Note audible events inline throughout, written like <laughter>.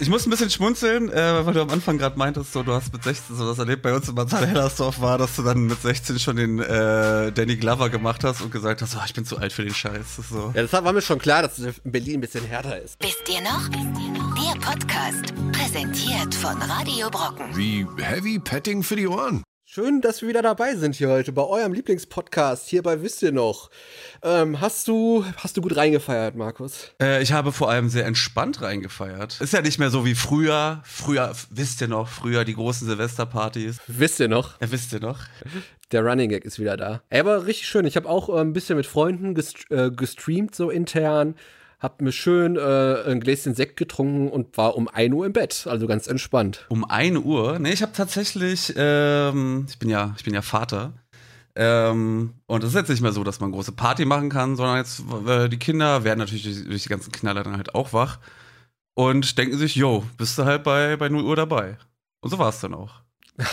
Ich muss ein bisschen schmunzeln, äh, weil du am Anfang gerade meintest, so, du hast mit 16 so das erlebt. Bei uns in Marzahn-Hellersdorf war, dass du dann mit 16 schon den äh, Danny Glover gemacht hast und gesagt hast, oh, ich bin zu alt für den Scheiß. So. Ja, das war mir schon klar, dass es in Berlin ein bisschen härter ist. Wisst ihr noch? Der Podcast, präsentiert von Radio Brocken. Wie Heavy Petting für die Ohren. Schön, dass wir wieder dabei sind hier heute bei eurem Lieblingspodcast. Hier bei Wisst ihr noch? Ähm, hast du hast du gut reingefeiert, Markus? Äh, ich habe vor allem sehr entspannt reingefeiert. Ist ja nicht mehr so wie früher. Früher, wisst ihr noch, früher die großen Silvesterpartys. Wisst ihr noch? Ja, wisst ihr noch? Der Running Gag ist wieder da. Ey, aber richtig schön. Ich habe auch äh, ein bisschen mit Freunden gest äh, gestreamt, so intern. Hab mir schön äh, ein Gläschen Sekt getrunken und war um 1 Uhr im Bett, also ganz entspannt. Um 1 Uhr? Nee, ich habe tatsächlich, ähm, ich bin ja, ich bin ja Vater. Ähm, und es ist jetzt nicht mehr so, dass man große Party machen kann, sondern jetzt äh, die Kinder werden natürlich durch, durch, die ganzen Knaller dann halt auch wach und denken sich, yo, bist du halt bei, bei 0 Uhr dabei. Und so war es dann auch. <laughs>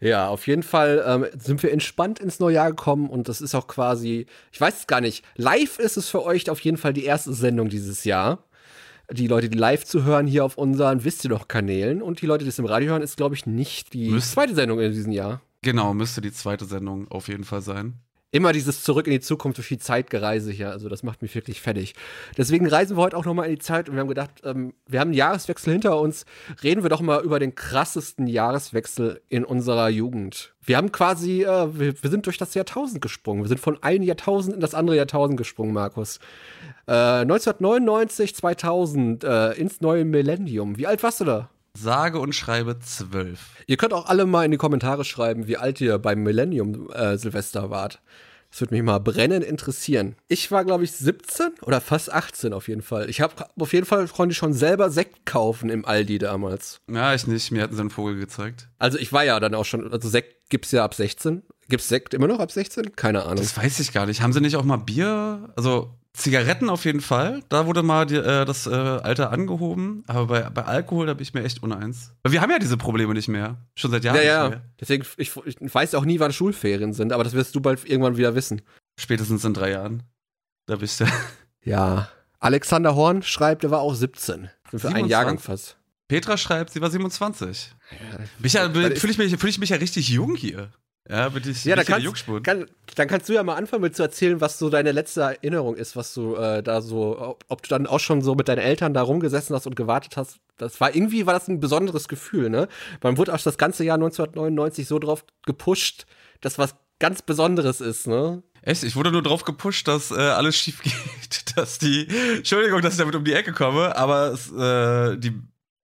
Ja, auf jeden Fall ähm, sind wir entspannt ins neue Jahr gekommen und das ist auch quasi, ich weiß es gar nicht, live ist es für euch auf jeden Fall die erste Sendung dieses Jahr. Die Leute, die live zu hören hier auf unseren Wisst ihr doch Kanälen und die Leute, die es im Radio hören, ist glaube ich nicht die Müsst zweite Sendung in diesem Jahr. Genau, müsste die zweite Sendung auf jeden Fall sein immer dieses Zurück in die Zukunft durch die Zeitgereise hier. Also das macht mich wirklich fertig. Deswegen reisen wir heute auch nochmal in die Zeit und wir haben gedacht, ähm, wir haben einen Jahreswechsel hinter uns. Reden wir doch mal über den krassesten Jahreswechsel in unserer Jugend. Wir haben quasi, äh, wir, wir, sind durch das Jahrtausend gesprungen. Wir sind von einem Jahrtausend in das andere Jahrtausend gesprungen, Markus. Äh, 1999, 2000, äh, ins neue Millennium. Wie alt warst du da? Sage und schreibe zwölf. Ihr könnt auch alle mal in die Kommentare schreiben, wie alt ihr beim Millennium äh, Silvester wart. Das würde mich mal brennend interessieren. Ich war, glaube ich, 17 oder fast 18 auf jeden Fall. Ich habe auf jeden Fall konnte ich schon selber Sekt kaufen im Aldi damals. Ja, ich nicht. Mir hatten sie einen Vogel gezeigt. Also ich war ja dann auch schon, also Sekt gibt's ja ab 16. Gibt's Sekt immer noch ab 16? Keine Ahnung. Das weiß ich gar nicht. Haben sie nicht auch mal Bier? Also Zigaretten auf jeden Fall. Da wurde mal die, äh, das äh, Alter angehoben. Aber bei, bei Alkohol, da bin ich mir echt uneins. Weil wir haben ja diese Probleme nicht mehr. Schon seit Jahren. Ja, ja. Deswegen, ich, ich weiß auch nie, wann Schulferien sind, aber das wirst du bald irgendwann wieder wissen. Spätestens in drei Jahren. Da bist du. <laughs> Ja. Alexander Horn schreibt, er war auch 17. Für 27. einen Jahrgang fast. Petra schreibt, sie war 27. Ja, ja, Fühle ich, mich, fühl ich mich ja richtig jung hier. Ja, bitte ich. Ja, dann kannst, kann, dann kannst du ja mal anfangen mit zu erzählen, was so deine letzte Erinnerung ist, was du äh, da so, ob, ob, du dann auch schon so mit deinen Eltern da rumgesessen hast und gewartet hast. Das war irgendwie war das ein besonderes Gefühl, ne? Man wurde auch das ganze Jahr 1999 so drauf gepusht, dass was ganz Besonderes ist, ne? Echt? Ich wurde nur drauf gepusht, dass äh, alles schief <laughs> geht, dass die, Entschuldigung, dass ich damit um die Ecke komme, aber es, äh, die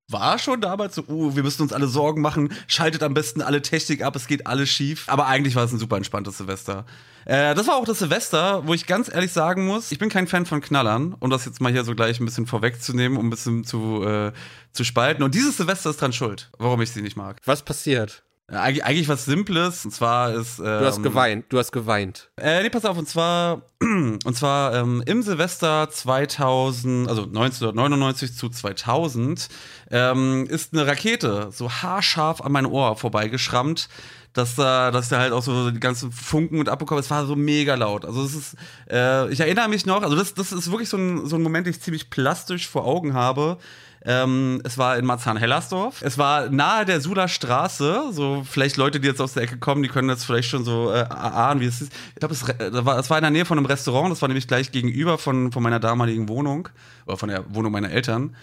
war schon damals so, uh, wir müssen uns alle Sorgen machen, schaltet am besten alle Technik ab, es geht alles schief. Aber eigentlich war es ein super entspanntes Silvester. Äh, das war auch das Silvester, wo ich ganz ehrlich sagen muss, ich bin kein Fan von Knallern, um das jetzt mal hier so gleich ein bisschen vorwegzunehmen, um ein bisschen zu, äh, zu spalten. Und dieses Silvester ist dran schuld, warum ich sie nicht mag. Was passiert? Eig eigentlich was Simples. Und zwar ist. Ähm, du hast ähm, geweint. Du hast geweint. Äh, nee, pass auf. Und zwar, <clears throat> und zwar ähm, im Silvester 2000, also 1999 zu 2000, ähm, ist eine Rakete so haarscharf an mein Ohr vorbeigeschrammt dass da, dass da halt auch so die ganzen Funken und abbekommen. Es war so mega laut. Also es ist, äh, ich erinnere mich noch, also das, das ist wirklich so ein, so ein Moment, den ich ziemlich plastisch vor Augen habe. Ähm, es war in Marzahn-Hellersdorf. Es war nahe der Suder Straße. So, vielleicht Leute, die jetzt aus der Ecke kommen, die können jetzt vielleicht schon so äh, ahnen, wie es ist. Ich glaube, es, war, es war in der Nähe von einem Restaurant. Das war nämlich gleich gegenüber von, von meiner damaligen Wohnung. Oder von der Wohnung meiner Eltern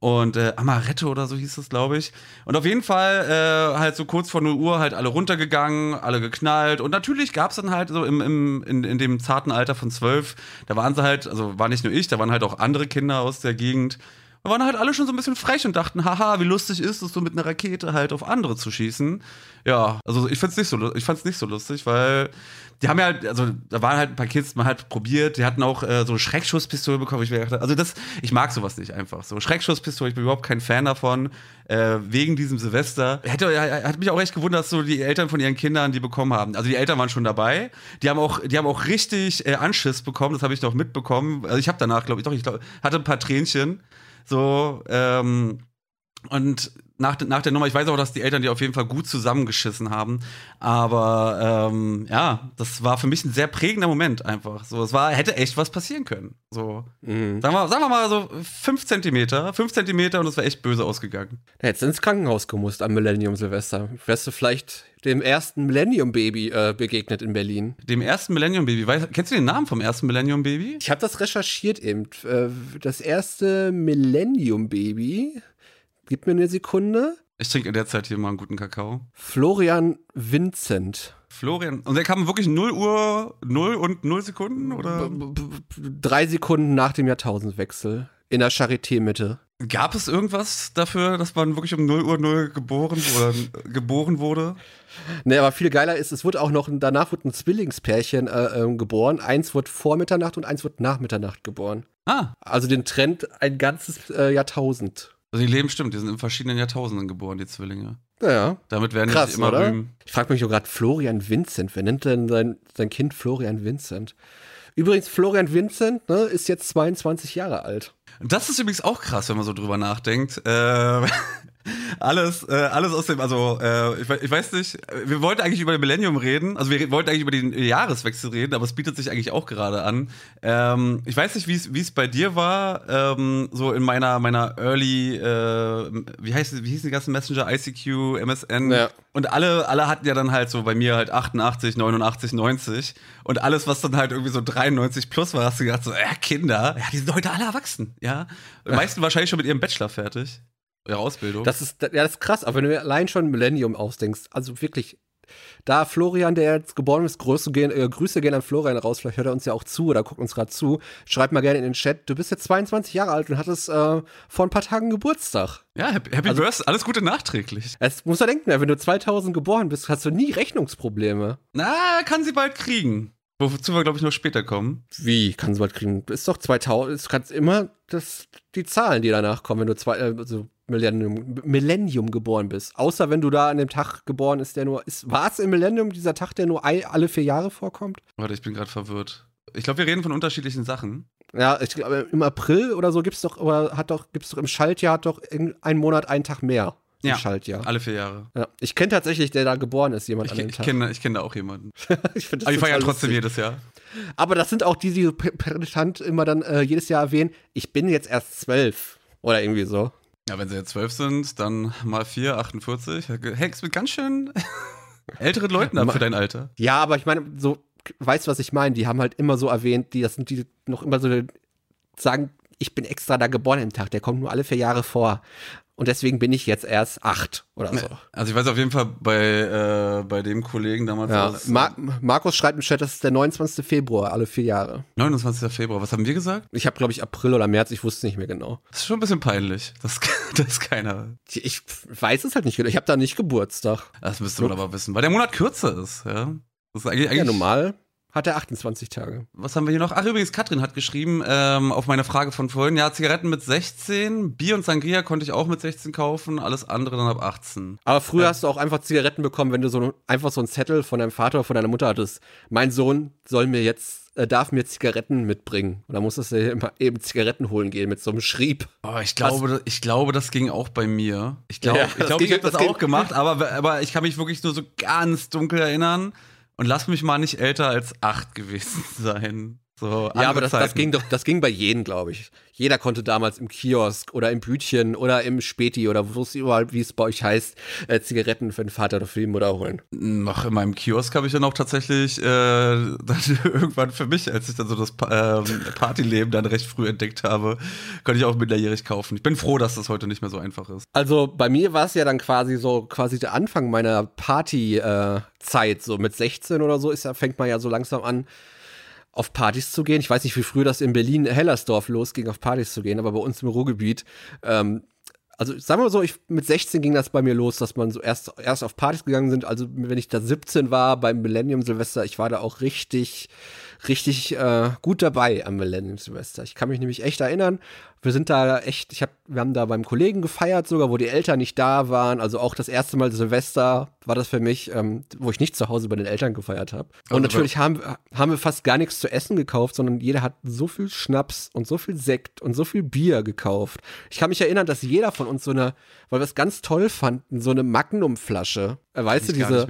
und äh, Amaretto oder so hieß es, glaube ich. Und auf jeden Fall äh, halt so kurz vor 0 Uhr halt alle runtergegangen, alle geknallt. Und natürlich gab es dann halt so im, im, in, in dem zarten Alter von zwölf, da waren sie halt, also war nicht nur ich, da waren halt auch andere Kinder aus der Gegend. Wir waren halt alle schon so ein bisschen frech und dachten, haha, wie lustig ist es, so mit einer Rakete halt auf andere zu schießen. Ja, also ich fand's nicht so, ich fand's nicht so lustig, weil die haben ja halt, also da waren halt ein paar Kids, man hat probiert, die hatten auch äh, so eine Schreckschusspistole bekommen. Ich dachte, also das, ich mag sowas nicht einfach. So Schreckschusspistole, ich bin überhaupt kein Fan davon. Äh, wegen diesem Silvester. Hätte, hat mich auch echt gewundert, dass so die Eltern von ihren Kindern die bekommen haben. Also die Eltern waren schon dabei. Die haben auch, die haben auch richtig äh, Anschiss bekommen, das habe ich doch mitbekommen. Also ich habe danach, glaube ich, doch, ich glaub, hatte ein paar Tränchen. So, ähm, und nach, nach der Nummer. Ich weiß auch, dass die Eltern die auf jeden Fall gut zusammengeschissen haben. Aber ähm, ja, das war für mich ein sehr prägender Moment einfach. So, es war, hätte echt was passieren können. So, Mhm. sagen, wir, sagen wir mal so fünf Zentimeter, fünf Zentimeter und es wäre echt böse ausgegangen. Da hättest du ins Krankenhaus gemusst am Millennium Silvester. Wärst du vielleicht dem ersten Millennium-Baby äh, begegnet in Berlin. Dem ersten Millennium Baby. Weiß, kennst du den Namen vom ersten Millennium Baby? Ich habe das recherchiert eben. Äh, Das erste Millennium-Baby, gib mir eine Sekunde, Ich trinke in der Zeit hier mal einen guten Kakao. Florian Vincent. Florian. Und der kam wirklich 0 Uhr 0 und 0 Sekunden? Oder? B- Drei Sekunden nach dem Jahrtausendwechsel. In der Charité-Mitte. Gab es irgendwas dafür, dass man wirklich um 0 Uhr 0 geboren oder geboren wurde? Ne, aber viel geiler ist, es wurde auch noch, danach wurde ein Zwillingspärchen äh, ähm, geboren. Eins wurde vor Mitternacht und eins wurde nach Mitternacht geboren. Ah, Also den Trend ein ganzes äh, Jahrtausend. Also die leben stimmt, die sind in verschiedenen Jahrtausenden geboren, die Zwillinge. Naja, Damit werden die krass, sich immer oder? rühmen. Ich frage mich nur gerade, Florian Vincent, wer nennt denn sein, sein Kind Florian Vincent? Übrigens, Florian Vincent ne, ist jetzt 22 Jahre alt. Das ist übrigens auch krass, wenn man so drüber nachdenkt. Äh, <laughs> alles, äh, alles aus dem, also äh, ich, ich weiß nicht, wir wollten eigentlich über den Millennium reden, also wir wollten eigentlich über den Jahreswechsel reden, aber es bietet sich eigentlich auch gerade an. Ähm, ich weiß nicht, wie es wie es bei dir war, ähm, so in meiner meiner Early, äh, wie heißt wie hießen die ganzen Messenger, ICQ, MSN Ja. und alle alle hatten ja dann halt so bei mir halt 88, 89, 90 und alles was dann halt irgendwie so 93 plus war, hast du gedacht so, ja Kinder, ja die sind heute alle erwachsen, ja. Die meisten wahrscheinlich schon mit ihrem Bachelor fertig. Ihre Ausbildung. Das ist, ja, das ist krass, aber wenn du dir allein schon Millennium ausdenkst, also wirklich, da Florian, der jetzt geboren ist, Grüße gehen, äh, Grüße gehen an Florian raus, vielleicht hört er uns ja auch zu oder guckt uns gerade zu, schreib mal gerne in den Chat, du bist jetzt 22 Jahre alt und hattest äh, vor ein paar Tagen Geburtstag. ja, Happy, Happy Also- Birthday, alles Gute nachträglich. Es muss er denken, wenn du 2000 geboren bist, hast du nie Rechnungsprobleme. Na, kann sie bald kriegen. Wozu wir, glaube ich, noch später kommen. Wie kann sie bald kriegen? Ist doch 2000, du kannst immer das, die Zahlen, die danach kommen, wenn du zwei, also Millennium, Millennium geboren bist. Außer wenn du da an dem Tag geboren ist, der nur, ist, war es im Millennium dieser Tag, der nur ei- alle vier Jahre vorkommt? Warte, ich bin gerade verwirrt. Ich glaube, wir reden von unterschiedlichen Sachen. Ja, ich glaube, im April oder so gibt's doch, oder hat doch, gibt's doch im Schaltjahr hat doch in- ein Monat einen Tag mehr. Im Ja. Schaltjahr. Alle vier Jahre. Ja. Ich kenne tatsächlich, der da geboren ist, jemand Ich, an dem ich Tag. kenne ich kenn da auch jemanden. <laughs> ich find das Aber ich feiere total trotzdem jedes Jahr. Aber das sind auch die, die penetrant immer dann äh, jedes Jahr erwähnen, ich bin jetzt erst zwölf. Oder irgendwie so. Ja, wenn sie jetzt zwölf sind, dann mal vier, 48. Hängst mit ganz schön <laughs> älteren Leuten ab für dein Alter. Ja, aber ich meine, so, weißt du, was ich meine? Die haben halt immer so erwähnt, die, das sind die noch immer so sagen, ich bin extra da geboren im Tag, der kommt nur alle vier Jahre vor. Und deswegen bin ich jetzt erst acht oder so. Also ich weiß auf jeden Fall bei, äh, bei dem Kollegen damals Ja. aus Mar Markus schreibt im Chat, das ist der 29. Februar, alle vier Jahre. 29. Februar. Was haben wir gesagt? Ich habe, glaube ich, April oder März, ich wusste nicht mehr genau. Das ist schon ein bisschen peinlich. Das, das ist keiner. Ich, weiß es halt nicht genau. Ich habe da nicht Geburtstag. Das müsste man aber wissen, weil der Monat kürzer ist, ja. Das ist eigentlich, Ja, eigentlich normal hat er 28 Tage. Was haben wir hier noch? Ach, übrigens, Katrin hat geschrieben, ähm, auf meine Frage von vorhin, ja, Zigaretten mit 16, Bier und Sangria konnte ich auch mit 16 kaufen, alles andere dann ab 18. Aber früher Ja. hast du auch einfach Zigaretten bekommen, wenn du so einfach so einen Zettel von deinem Vater oder von deiner Mutter hattest. Mein Sohn soll mir jetzt, äh, darf mir Zigaretten mitbringen. Und dann musstest du immer eben Zigaretten holen gehen mit so einem Schrieb. Oh, ich glaube, ich glaube, das ging auch bei mir. Ich glaube, Ja, ich, das glaube, ich habe das, das auch gemacht, aber, aber ich kann mich wirklich nur so ganz dunkel erinnern und lass mich mal nicht älter als acht gewesen <laughs> sein. So, Ja, aber das, das ging doch, das ging bei jedem, glaube ich. Jeder konnte damals im Kiosk oder im Bütchen oder im Späti oder wo es überall, wie es bei euch heißt, äh, Zigaretten für den Vater oder für die Mutter holen. Noch in meinem Kiosk habe ich dann auch tatsächlich äh, <laughs> dann irgendwann für mich, als ich dann so das pa ähm, Partyleben dann recht früh entdeckt habe, konnte ich auch minderjährig kaufen. Ich bin froh, dass das heute nicht mehr so einfach ist. Also bei mir war es ja dann quasi so, quasi der Anfang meiner Party-Zeit, so mit 16 oder so, ist ja, fängt man ja so langsam an, auf Partys zu gehen. Ich weiß nicht, wie früh das in Berlin Hellersdorf losging, auf Partys zu gehen, aber bei uns im Ruhrgebiet, ähm, also sagen wir mal so, ich, mit 16 ging das bei mir los, dass man so erst, erst auf Partys gegangen sind. Also wenn ich da 17 war beim Millennium Silvester, ich war da auch richtig, richtig äh, gut dabei am Millennium Silvester. Ich kann mich nämlich echt erinnern, wir sind da echt, ich hab, wir haben da beim Kollegen gefeiert sogar, wo die Eltern nicht da waren. Also auch das erste Mal Silvester war das für mich, ähm, wo ich nicht zu Hause bei den Eltern gefeiert habe. Und Also natürlich haben, haben wir fast gar nichts zu essen gekauft, sondern jeder hat so viel Schnaps und so viel Sekt und so viel Bier gekauft. Ich kann mich erinnern, dass jeder von uns so eine, weil wir es ganz toll fanden, so eine Magnum-Flasche, äh, weißt du, diese,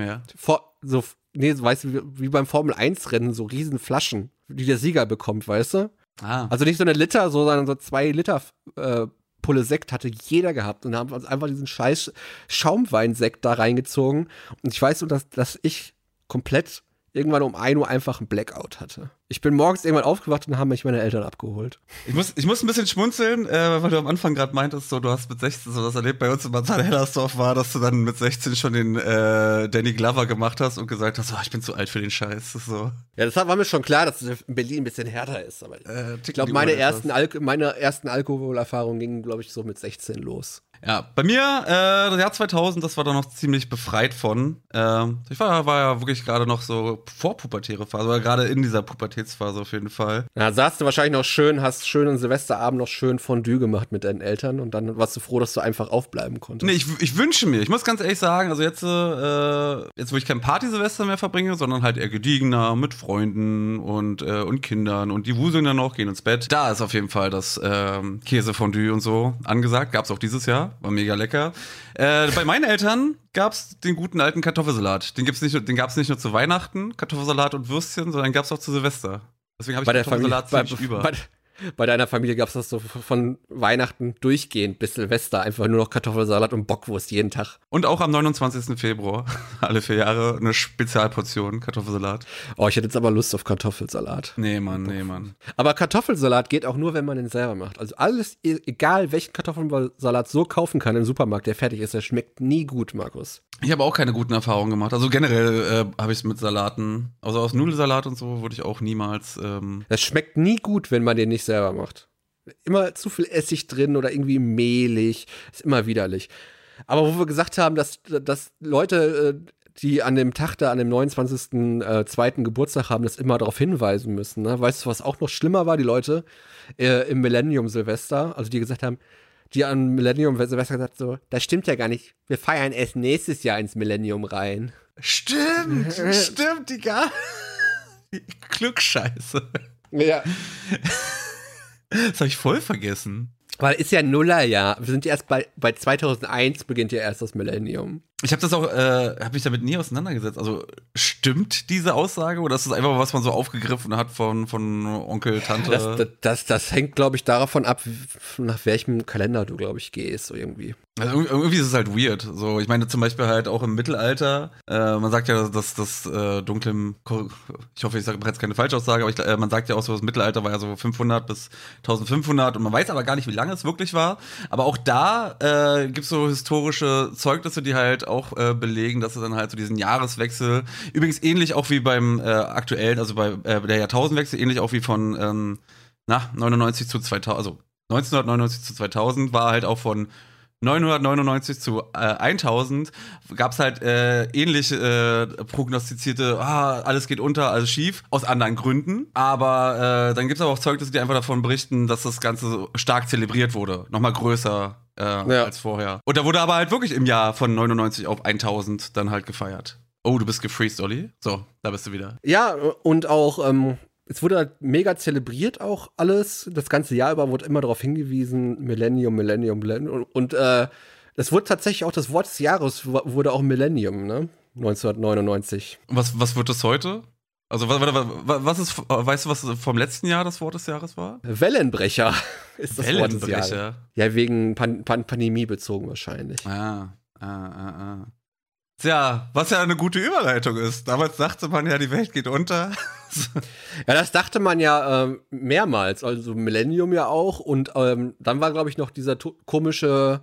so, nee, weißt du, wie, wie beim Formel-1-Rennen, so riesen Flaschen, die der Sieger bekommt, weißt du? Ah. Also nicht so eine Liter, so, sondern so zwei Liter äh, Pulle Sekt hatte jeder gehabt und haben uns einfach diesen scheiß Schaumweinsekt da reingezogen. Und ich weiß nur, dass, dass ich komplett irgendwann um 1 Uhr einfach einen Blackout hatte. Ich bin morgens irgendwann aufgewacht und haben mich meine Eltern abgeholt. Ich muss, ich muss ein bisschen schmunzeln, äh, weil du am Anfang gerade meintest, so du hast mit 16 so das erlebt bei uns in Bad Hellersdorf war, dass du dann mit 16 schon den äh, Danny Glover gemacht hast und gesagt hast, oh, ich bin zu alt für den Scheiß. So. Ja, das war mir schon klar, dass es in Berlin ein bisschen härter ist. Aber Äh, ich glaube, meine ersten, meine ersten Alkoholerfahrungen gingen, glaube ich, so mit 16 los. Ja, bei mir, äh, das Jahr 2000, das war da noch ziemlich befreit von. Ähm, ich war, war ja wirklich gerade noch so vorpubertäre Phase, aber gerade in dieser Pubertätsphase auf jeden Fall. Da saßt du wahrscheinlich noch schön, hast schön einen Silvesterabend noch schön Fondue gemacht mit deinen Eltern und dann warst du froh, dass du einfach aufbleiben konntest. Nee, ich, ich wünsche mir, ich muss ganz ehrlich sagen, also jetzt, äh, jetzt wo ich kein Party-Silvester mehr verbringe, sondern halt eher gediegener mit Freunden und, äh, und Kindern und die wuseln dann noch, gehen ins Bett. Da ist auf jeden Fall das ähm, Käsefondue und so angesagt. Gab's auch dieses Jahr, war mega lecker. Äh, bei meinen Eltern gab's den guten alten Kartoffelsalat. Den, gibt's nicht, den gab's nicht nur zu Weihnachten, Kartoffelsalat und Würstchen, sondern den gab's auch zu Silvester. Deswegen habe ich bei der Familie, Kartoffelsalat bei, über. bei, bei deiner Familie gab es das so von Weihnachten durchgehend bis Silvester einfach nur noch Kartoffelsalat und Bockwurst jeden Tag. und auch am 29. Februar, <laughs> alle vier Jahre, eine Spezialportion Kartoffelsalat. Oh, ich hätte jetzt aber Lust auf Kartoffelsalat. Nee, Mann, nee, Mann. Aber Kartoffelsalat geht auch nur, wenn man den selber macht. Also alles, e- egal welchen Kartoffelsalat so kaufen kann im Supermarkt, der fertig ist, der schmeckt nie gut, Markus. Ich habe auch keine guten Erfahrungen gemacht. Also generell äh, habe ich es mit Salaten, also aus Nudelsalat und so, würde ich auch niemals. Ähm, Das schmeckt nie gut, wenn man den nicht selber macht. Immer zu viel Essig drin oder irgendwie mehlig. Ist immer widerlich. Aber wo wir gesagt haben, dass, dass Leute, äh, die an dem Tag da, an dem 29. Äh, Geburtstag haben, das immer darauf hinweisen müssen. Ne? Weißt du, was auch noch schlimmer war? Die Leute äh, im Millennium Silvester, also die gesagt haben, die an Millennium Silvester gesagt so, das stimmt ja gar nicht. Wir feiern erst nächstes Jahr ins Millennium rein. stimmt, <laughs> stimmt, Digga. Glückscheiße. Ja. Das habe ich voll vergessen. Weil ist ja Nullerjahr. Wir sind erst bei, bei 2001 beginnt ja erst das Millennium. Ich habe das auch, äh, habe mich damit nie auseinandergesetzt. Also stimmt diese Aussage oder ist das einfach was man so aufgegriffen hat von, von Onkel, Tante? Das, das, das, das hängt, glaube ich, davon ab, nach welchem Kalender du, glaube ich, gehst, so irgendwie. Also irgendwie- irgendwie ist es halt weird. So, ich meine zum Beispiel halt auch im Mittelalter. Äh, man sagt ja, dass das äh, dunkle, ich hoffe, ich sage jetzt keine Falschaussage, aber ich, äh, man sagt ja auch so, das Mittelalter war ja so 500 bis 1500 und man weiß aber gar nicht, wie lange es wirklich war. Aber auch da äh, gibt es so historische Zeugnisse, die halt auch äh, belegen, dass es dann halt so diesen Jahreswechsel, übrigens ähnlich auch wie beim äh, aktuellen, also bei äh, der Jahrtausendwechsel, ähnlich auch wie von ähm, na, 99 zu 2000, also 1999 zu 2000 war halt auch von 999 zu äh, 1000 gab es halt äh, ähnlich äh, prognostizierte, ah, alles geht unter, alles schief, aus anderen Gründen. Aber äh, dann gibt es aber auch Zeugnisse, die einfach davon berichten, dass das Ganze so stark zelebriert wurde. Nochmal größer äh, Ja. als vorher. Und da wurde aber halt wirklich im Jahr von 99 auf 1000 dann halt gefeiert. Oh, du bist gefreezed, Olli? So, da bist du wieder. Ja, und auch, ähm, es wurde halt mega zelebriert auch alles. Das ganze Jahr über wurde immer darauf hingewiesen, Millennium, Millennium, Millennium. Und äh, es wurde tatsächlich auch das Wort des Jahres wurde auch Millennium, ne? 1999. Und was, was wird das heute? Also, was, was, ist, weißt du, was vom letzten Jahr das Wort des Jahres war? Wellenbrecher <laughs> ist das Wort des Jahres. Wellenbrecher. Ja, wegen Pan Pan Pandemie bezogen wahrscheinlich. Ah, ah, ah, ah. Tja, was ja eine gute Überleitung ist. Damals dachte man ja, die Welt geht unter. <laughs> Ja, das dachte man ja ähm, mehrmals, also Millennium ja auch. Und ähm, dann war, glaube ich, noch dieser komische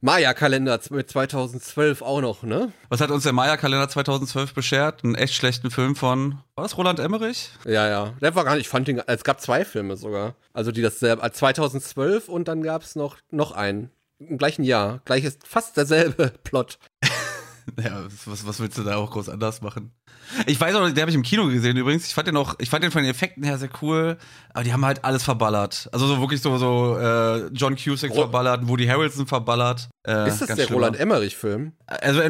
Maya-Kalender mit 2012 auch noch, ne? Was hat uns der Maya-Kalender 2012 beschert? Einen echt schlechten Film von, war das Roland Emmerich? Ja, ja. Der war gar nicht, ich fand den, es gab zwei Filme sogar. Also die das selber, 2012 und dann gab es noch, noch einen. Im gleichen Jahr. Gleiches, fast derselbe <laughs> Plot. <laughs> Ja, was, was willst du da auch groß anders machen? Ich weiß auch, den habe ich im Kino gesehen übrigens. Ich fand den auch, ich fand den von den Effekten her sehr cool, aber die haben halt alles verballert. Also so wirklich so, so äh, John Cusack Ro- verballert, Woody Harrelson verballert. Äh, ist das der. Roland Emmerich-Film? Also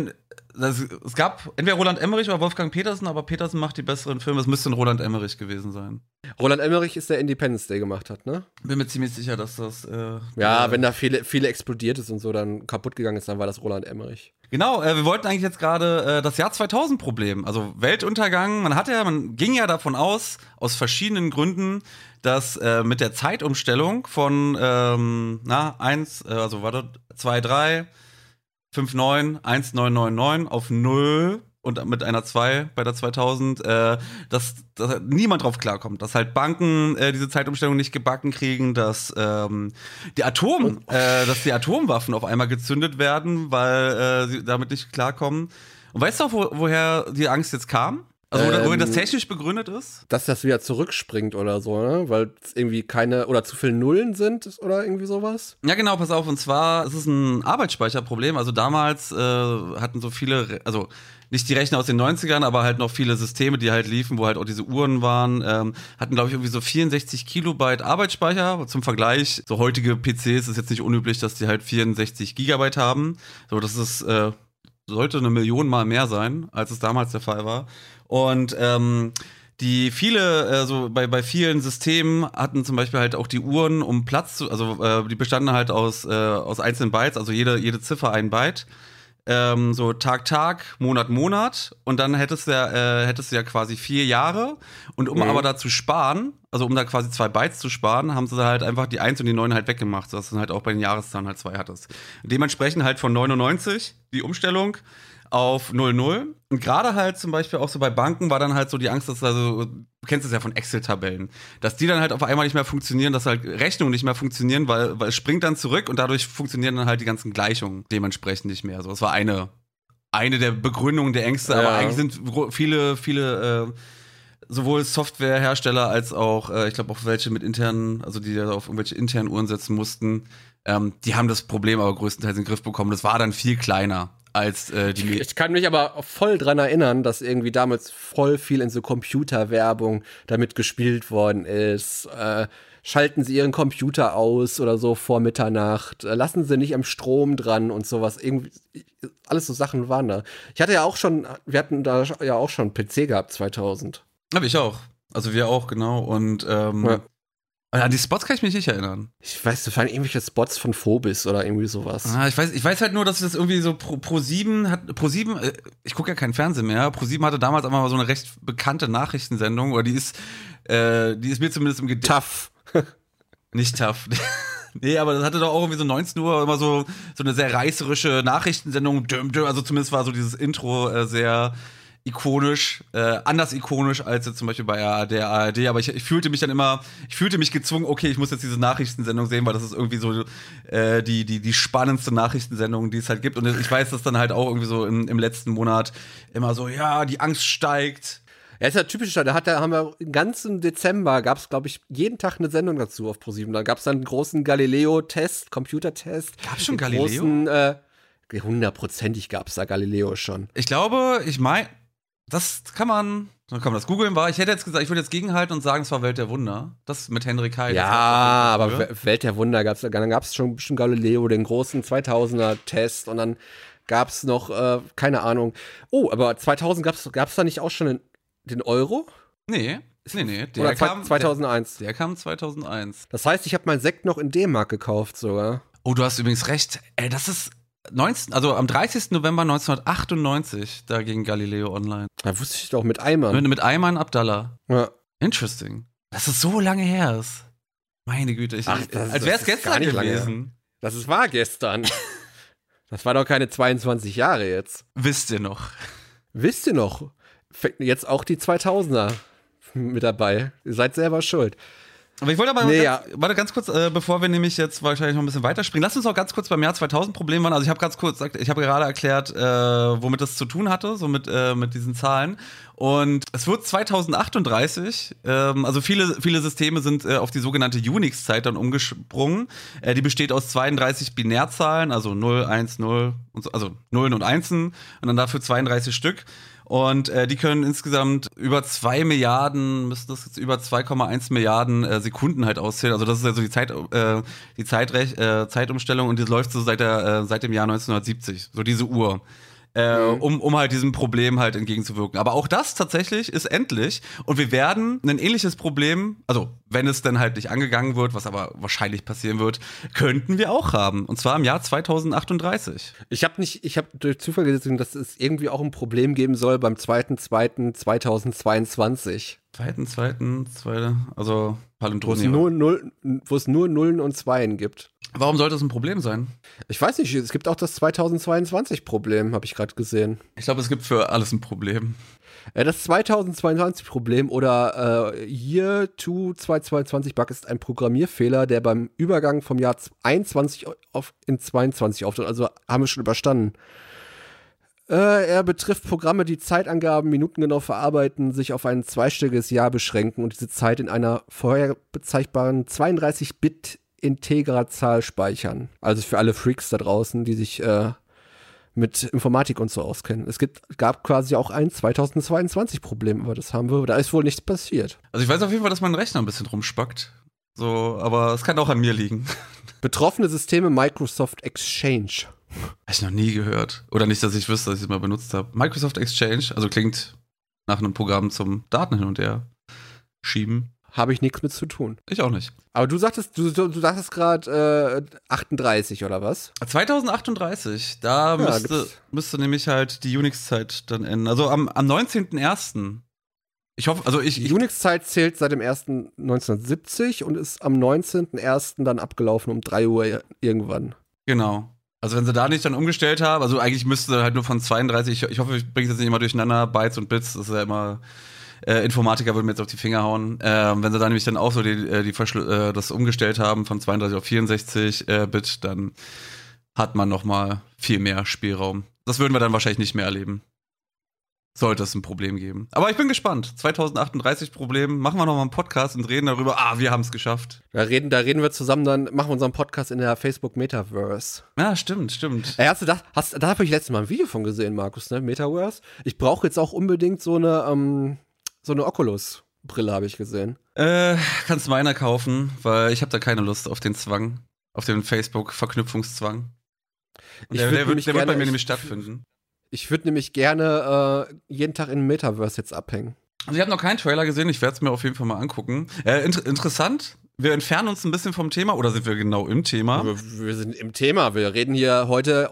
das, es gab entweder Roland Emmerich oder Wolfgang Petersen, aber Petersen macht die besseren Filme. Es müsste ein Roland Emmerich gewesen sein. Roland Emmerich ist der Independence Day gemacht hat, ne? Bin mir ziemlich sicher, dass das. Äh, Ja, äh, wenn da viele, viele explodiert ist und so dann kaputt gegangen ist, dann war das Roland Emmerich. Genau, äh, wir wollten eigentlich jetzt gerade äh, das Jahr 2000 Problem, also Weltuntergang. Man hatte ja, man ging ja davon aus, aus verschiedenen Gründen, dass äh, mit der Zeitumstellung von ähm, na eins, äh, also warte, 2, 3, 5, 9, 1, 9, 9, 9 auf 0 und mit einer 2 bei der 2000, äh, dass, dass niemand drauf klarkommt, dass halt Banken äh, diese Zeitumstellung nicht gebacken kriegen, dass ähm, die Atom, äh, dass die Atomwaffen auf einmal gezündet werden, weil äh, sie damit nicht klarkommen. Und weißt du auch, wo, woher die Angst jetzt kam? Also wo, wohin das Ähm, technisch begründet ist? Dass das wieder zurückspringt oder so, ne? Weil es irgendwie keine oder zu viele Nullen sind oder irgendwie sowas. Ja, genau, pass auf. Und zwar ist es ein Arbeitsspeicherproblem. Also damals äh, hatten so viele, also nicht die Rechner aus den 90ern, aber halt noch viele Systeme, die halt liefen, wo halt auch diese Uhren waren, ähm, hatten, glaube ich, irgendwie so 64 Kilobyte Arbeitsspeicher. Zum Vergleich, so heutige PCs ist jetzt nicht unüblich, dass die halt 64 Gigabyte haben. So, das ist, äh, sollte eine Million mal mehr sein, als es damals der Fall war. Und ähm, die viele, äh, so bei, bei vielen Systemen hatten zum Beispiel halt auch die Uhren, um Platz zu, also äh, die bestanden halt aus, äh, aus einzelnen Bytes, also jede, jede Ziffer ein Byte. Ähm, so Tag, Tag, Monat, Monat. Und dann hättest du ja, äh, hättest du ja quasi vier Jahre. Und um Mhm. aber da zu sparen, also um da quasi zwei Bytes zu sparen, haben sie halt einfach die 1 und die 9 halt weggemacht, sodass du dann halt auch bei den Jahreszahlen halt zwei hattest. Dementsprechend halt von 99 die Umstellung auf 00. Und gerade halt zum Beispiel auch so bei Banken war dann halt so die Angst, dass also, du kennst es ja von Excel-Tabellen, dass die dann halt auf einmal nicht mehr funktionieren, dass halt Rechnungen nicht mehr funktionieren, weil, weil es springt dann zurück und dadurch funktionieren dann halt die ganzen Gleichungen dementsprechend nicht mehr. So, das war eine, eine der Begründungen der Ängste, aber Ja. eigentlich sind viele, viele äh, sowohl Softwarehersteller als auch, äh, ich glaube auch welche mit internen, also die da auf irgendwelche internen Uhren setzen mussten, ähm, die haben das Problem aber größtenteils in den Griff bekommen. Das war dann viel kleiner als äh, die. Ich kann mich aber voll dran erinnern, dass irgendwie damals voll viel in so Computerwerbung damit gespielt worden ist. Äh, schalten Sie Ihren Computer aus oder so vor Mitternacht. Äh, lassen Sie nicht am Strom dran und sowas. Irgendwie, alles so Sachen waren da. Ich hatte ja auch schon, wir hatten da ja auch schon einen PC gehabt 2000. Hab ich auch. Also wir auch, genau. Und ähm, Ja. An die Spots kann ich mich nicht erinnern. Ich weiß, das waren irgendwelche Spots von Phobis oder irgendwie sowas. Ah, ich, weiß, ich weiß halt nur, dass das irgendwie so Pro, Pro 7 hat. Pro 7, äh, ich gucke ja keinen Fernsehen mehr. Pro 7 hatte damals aber mal so eine recht bekannte Nachrichtensendung, oder die ist, äh, die ist mir zumindest im Gedächtnis. Tough. <laughs> Nicht tough. <laughs> nee, aber das hatte doch auch irgendwie so 19 Uhr immer so, so eine sehr reißerische Nachrichtensendung. Düm, düm. Also zumindest war so dieses Intro äh, sehr ikonisch, äh, anders ikonisch als jetzt zum Beispiel bei der ARD, aber ich, ich fühlte mich dann immer, ich fühlte mich gezwungen, okay, ich muss jetzt diese Nachrichtensendung sehen, weil das ist irgendwie so äh, die, die, die spannendste Nachrichtensendung, die es halt gibt. Und ich weiß, dass dann halt auch irgendwie so im, im letzten Monat immer so, ja, die Angst steigt. Er ist ja typisch, da hat er, haben wir den ganzen Dezember gab es, glaube ich, jeden Tag eine Sendung dazu auf ProSieben. Da gab es dann einen großen Galileo-Test, Computertest. Gab's schon Den Galileo? Großen, äh, hundertprozentig gab es da Galileo schon. Ich glaube, ich meine, das kann man, dann kann man das googeln, war. Ich hätte jetzt gesagt, ich würde jetzt gegenhalten und sagen, es war Welt der Wunder. Das mit Henry Kai. Ja, aber Welt der Wunder gab es dann gab es schon bestimmt Galileo, den großen 2000er-Test und dann gab es noch, äh, keine Ahnung. Oh, aber 2000 gab es da nicht auch schon den, den Euro? Nee, nee, nee. Der Oder kam, 2001? Der, der kam 2001. Das heißt, ich habe meinen Sekt noch in D-Mark gekauft sogar. Oh, du hast übrigens recht. Ey, das ist 19, also am 30. November 1998, da ging Galileo online. Da wusste ich doch mit Eimern. Mit, mit Ayman Abdallah. Ja. Interesting. Dass es so lange her ist. Meine Güte, ich, Ach, das- als wäre es gestern gewesen. Das ist wahr gestern. Das war doch keine 22 Jahre jetzt. Wisst ihr noch? Wisst ihr noch? Fängt Jetzt auch die 2000er mit dabei. Ihr seid selber schuld. Aber ich wollte aber Nee, ganz, warte ganz kurz, äh, bevor wir nämlich jetzt wahrscheinlich noch ein bisschen weiterspringen. Lass uns noch ganz kurz beim Jahr 2000 Problem waren. Also ich habe ganz kurz, ich habe gerade erklärt, äh, womit das zu tun hatte, so mit, äh, mit diesen Zahlen. Und es wird 2038, ähm, also viele, viele Systeme sind äh, auf die sogenannte Unix-Zeit dann umgesprungen. Äh, die besteht aus 32 Binärzahlen, also 0, 1, 0, und so, also Nullen und Einsen und dann dafür 32 Stück. Und äh, die können insgesamt über 2 Milliarden, müssten das jetzt über 2,1 Milliarden äh, Sekunden halt auszählen. Also das ist also die Zeit, äh, die Zeitrech äh, Zeitumstellung und die läuft so seit der, äh, seit dem Jahr 1970, so diese Uhr. Äh, um, um halt diesem Problem halt entgegenzuwirken. Aber auch das tatsächlich ist endlich. Und wir werden ein ähnliches Problem, also wenn es dann halt nicht angegangen wird, was aber wahrscheinlich passieren wird, könnten wir auch haben. Und zwar im Jahr 2038. Ich habe nicht, ich habe durch Zufall gesehen, dass es irgendwie auch ein Problem geben soll beim 2.2.2022. Zweiten, zweiten, zweite, also Wo es, Palindromium. nur Null, wo es nur Nullen und Zweien gibt. Warum sollte es ein Problem sein? Ich weiß nicht, es gibt auch das 2022-Problem, habe ich gerade gesehen. Ich glaube, es gibt für alles ein Problem. Äh, Das 2022-Problem oder äh, Year 2 2022 Bug ist ein Programmierfehler, der beim Übergang vom Jahr 21 auf in 22 auftritt. Also haben wir schon überstanden. Äh, er betrifft Programme, die Zeitangaben minutengenau verarbeiten, sich auf ein zweistelliges Jahr beschränken und diese Zeit in einer vorher bezeichnbaren 32-Bit-Integerzahl speichern. Also für alle Freaks da draußen, die sich äh, mit Informatik und so auskennen. Es gibt, gab quasi auch ein 2022-Problem, aber das haben wir, da ist wohl nichts passiert. Also ich weiß auf jeden Fall, dass mein Rechner ein bisschen rumspackt. So, aber es kann auch an mir liegen. <laughs> Betroffene Systeme Microsoft Exchange. Habe ich noch nie gehört. Oder nicht, dass ich wüsste, dass ich es mal benutzt habe. Microsoft Exchange, also klingt nach einem Programm zum Daten hin und her schieben. Habe ich nichts mit zu tun. Ich auch nicht. Aber du sagtest, du, du, sagtest gerade äh, 38 oder was? 2038, da Ja, müsste, müsste nämlich halt die Unix-Zeit dann enden. Also am, am 19.01. Ich hoffe, also ich, Die Unix-Zeit zählt seit dem 1. 1970 und ist am 19.01. dann abgelaufen um 3 Uhr irgendwann. Genau. Also wenn sie da nicht dann umgestellt haben, also eigentlich müsste halt nur von 32, ich, ich hoffe, ich bringe es jetzt nicht immer durcheinander, Bytes und Bits, das ist ja immer, äh, Informatiker würden mir jetzt auf die Finger hauen. Ähm, wenn sie da nämlich dann auch so die, äh, die Verschl äh, das umgestellt haben von 32 auf 64 äh, Bit, dann hat man noch mal viel mehr Spielraum. Das würden wir dann wahrscheinlich nicht mehr erleben. Sollte es ein Problem geben. Aber ich bin gespannt. 2038 Problem. Machen wir noch mal einen Podcast und reden darüber. Ah, wir haben es geschafft. Da reden, da reden wir zusammen, dann machen wir unseren Podcast in der Facebook Metaverse. Ja, stimmt, stimmt. Ey, hast du das, hast, da habe ich letztes Mal ein Video von gesehen, Markus, ne? Metaverse. Ich brauche jetzt auch unbedingt so eine, ähm, so eine Oculus-Brille, habe ich gesehen. Äh, kannst du meiner kaufen, weil ich habe da keine Lust auf den Zwang, auf den Facebook-Verknüpfungszwang. Der, der, wird, der wird bei mir ich- nämlich stattfinden. Ich würde nämlich gerne äh, jeden Tag in Metaverse jetzt abhängen. Also ich habe noch keinen Trailer gesehen, ich werde es mir auf jeden Fall mal angucken. Äh, inter interessant, wir entfernen uns ein bisschen vom Thema oder sind wir genau im Thema? Wir, wir sind im Thema. Wir reden hier heute.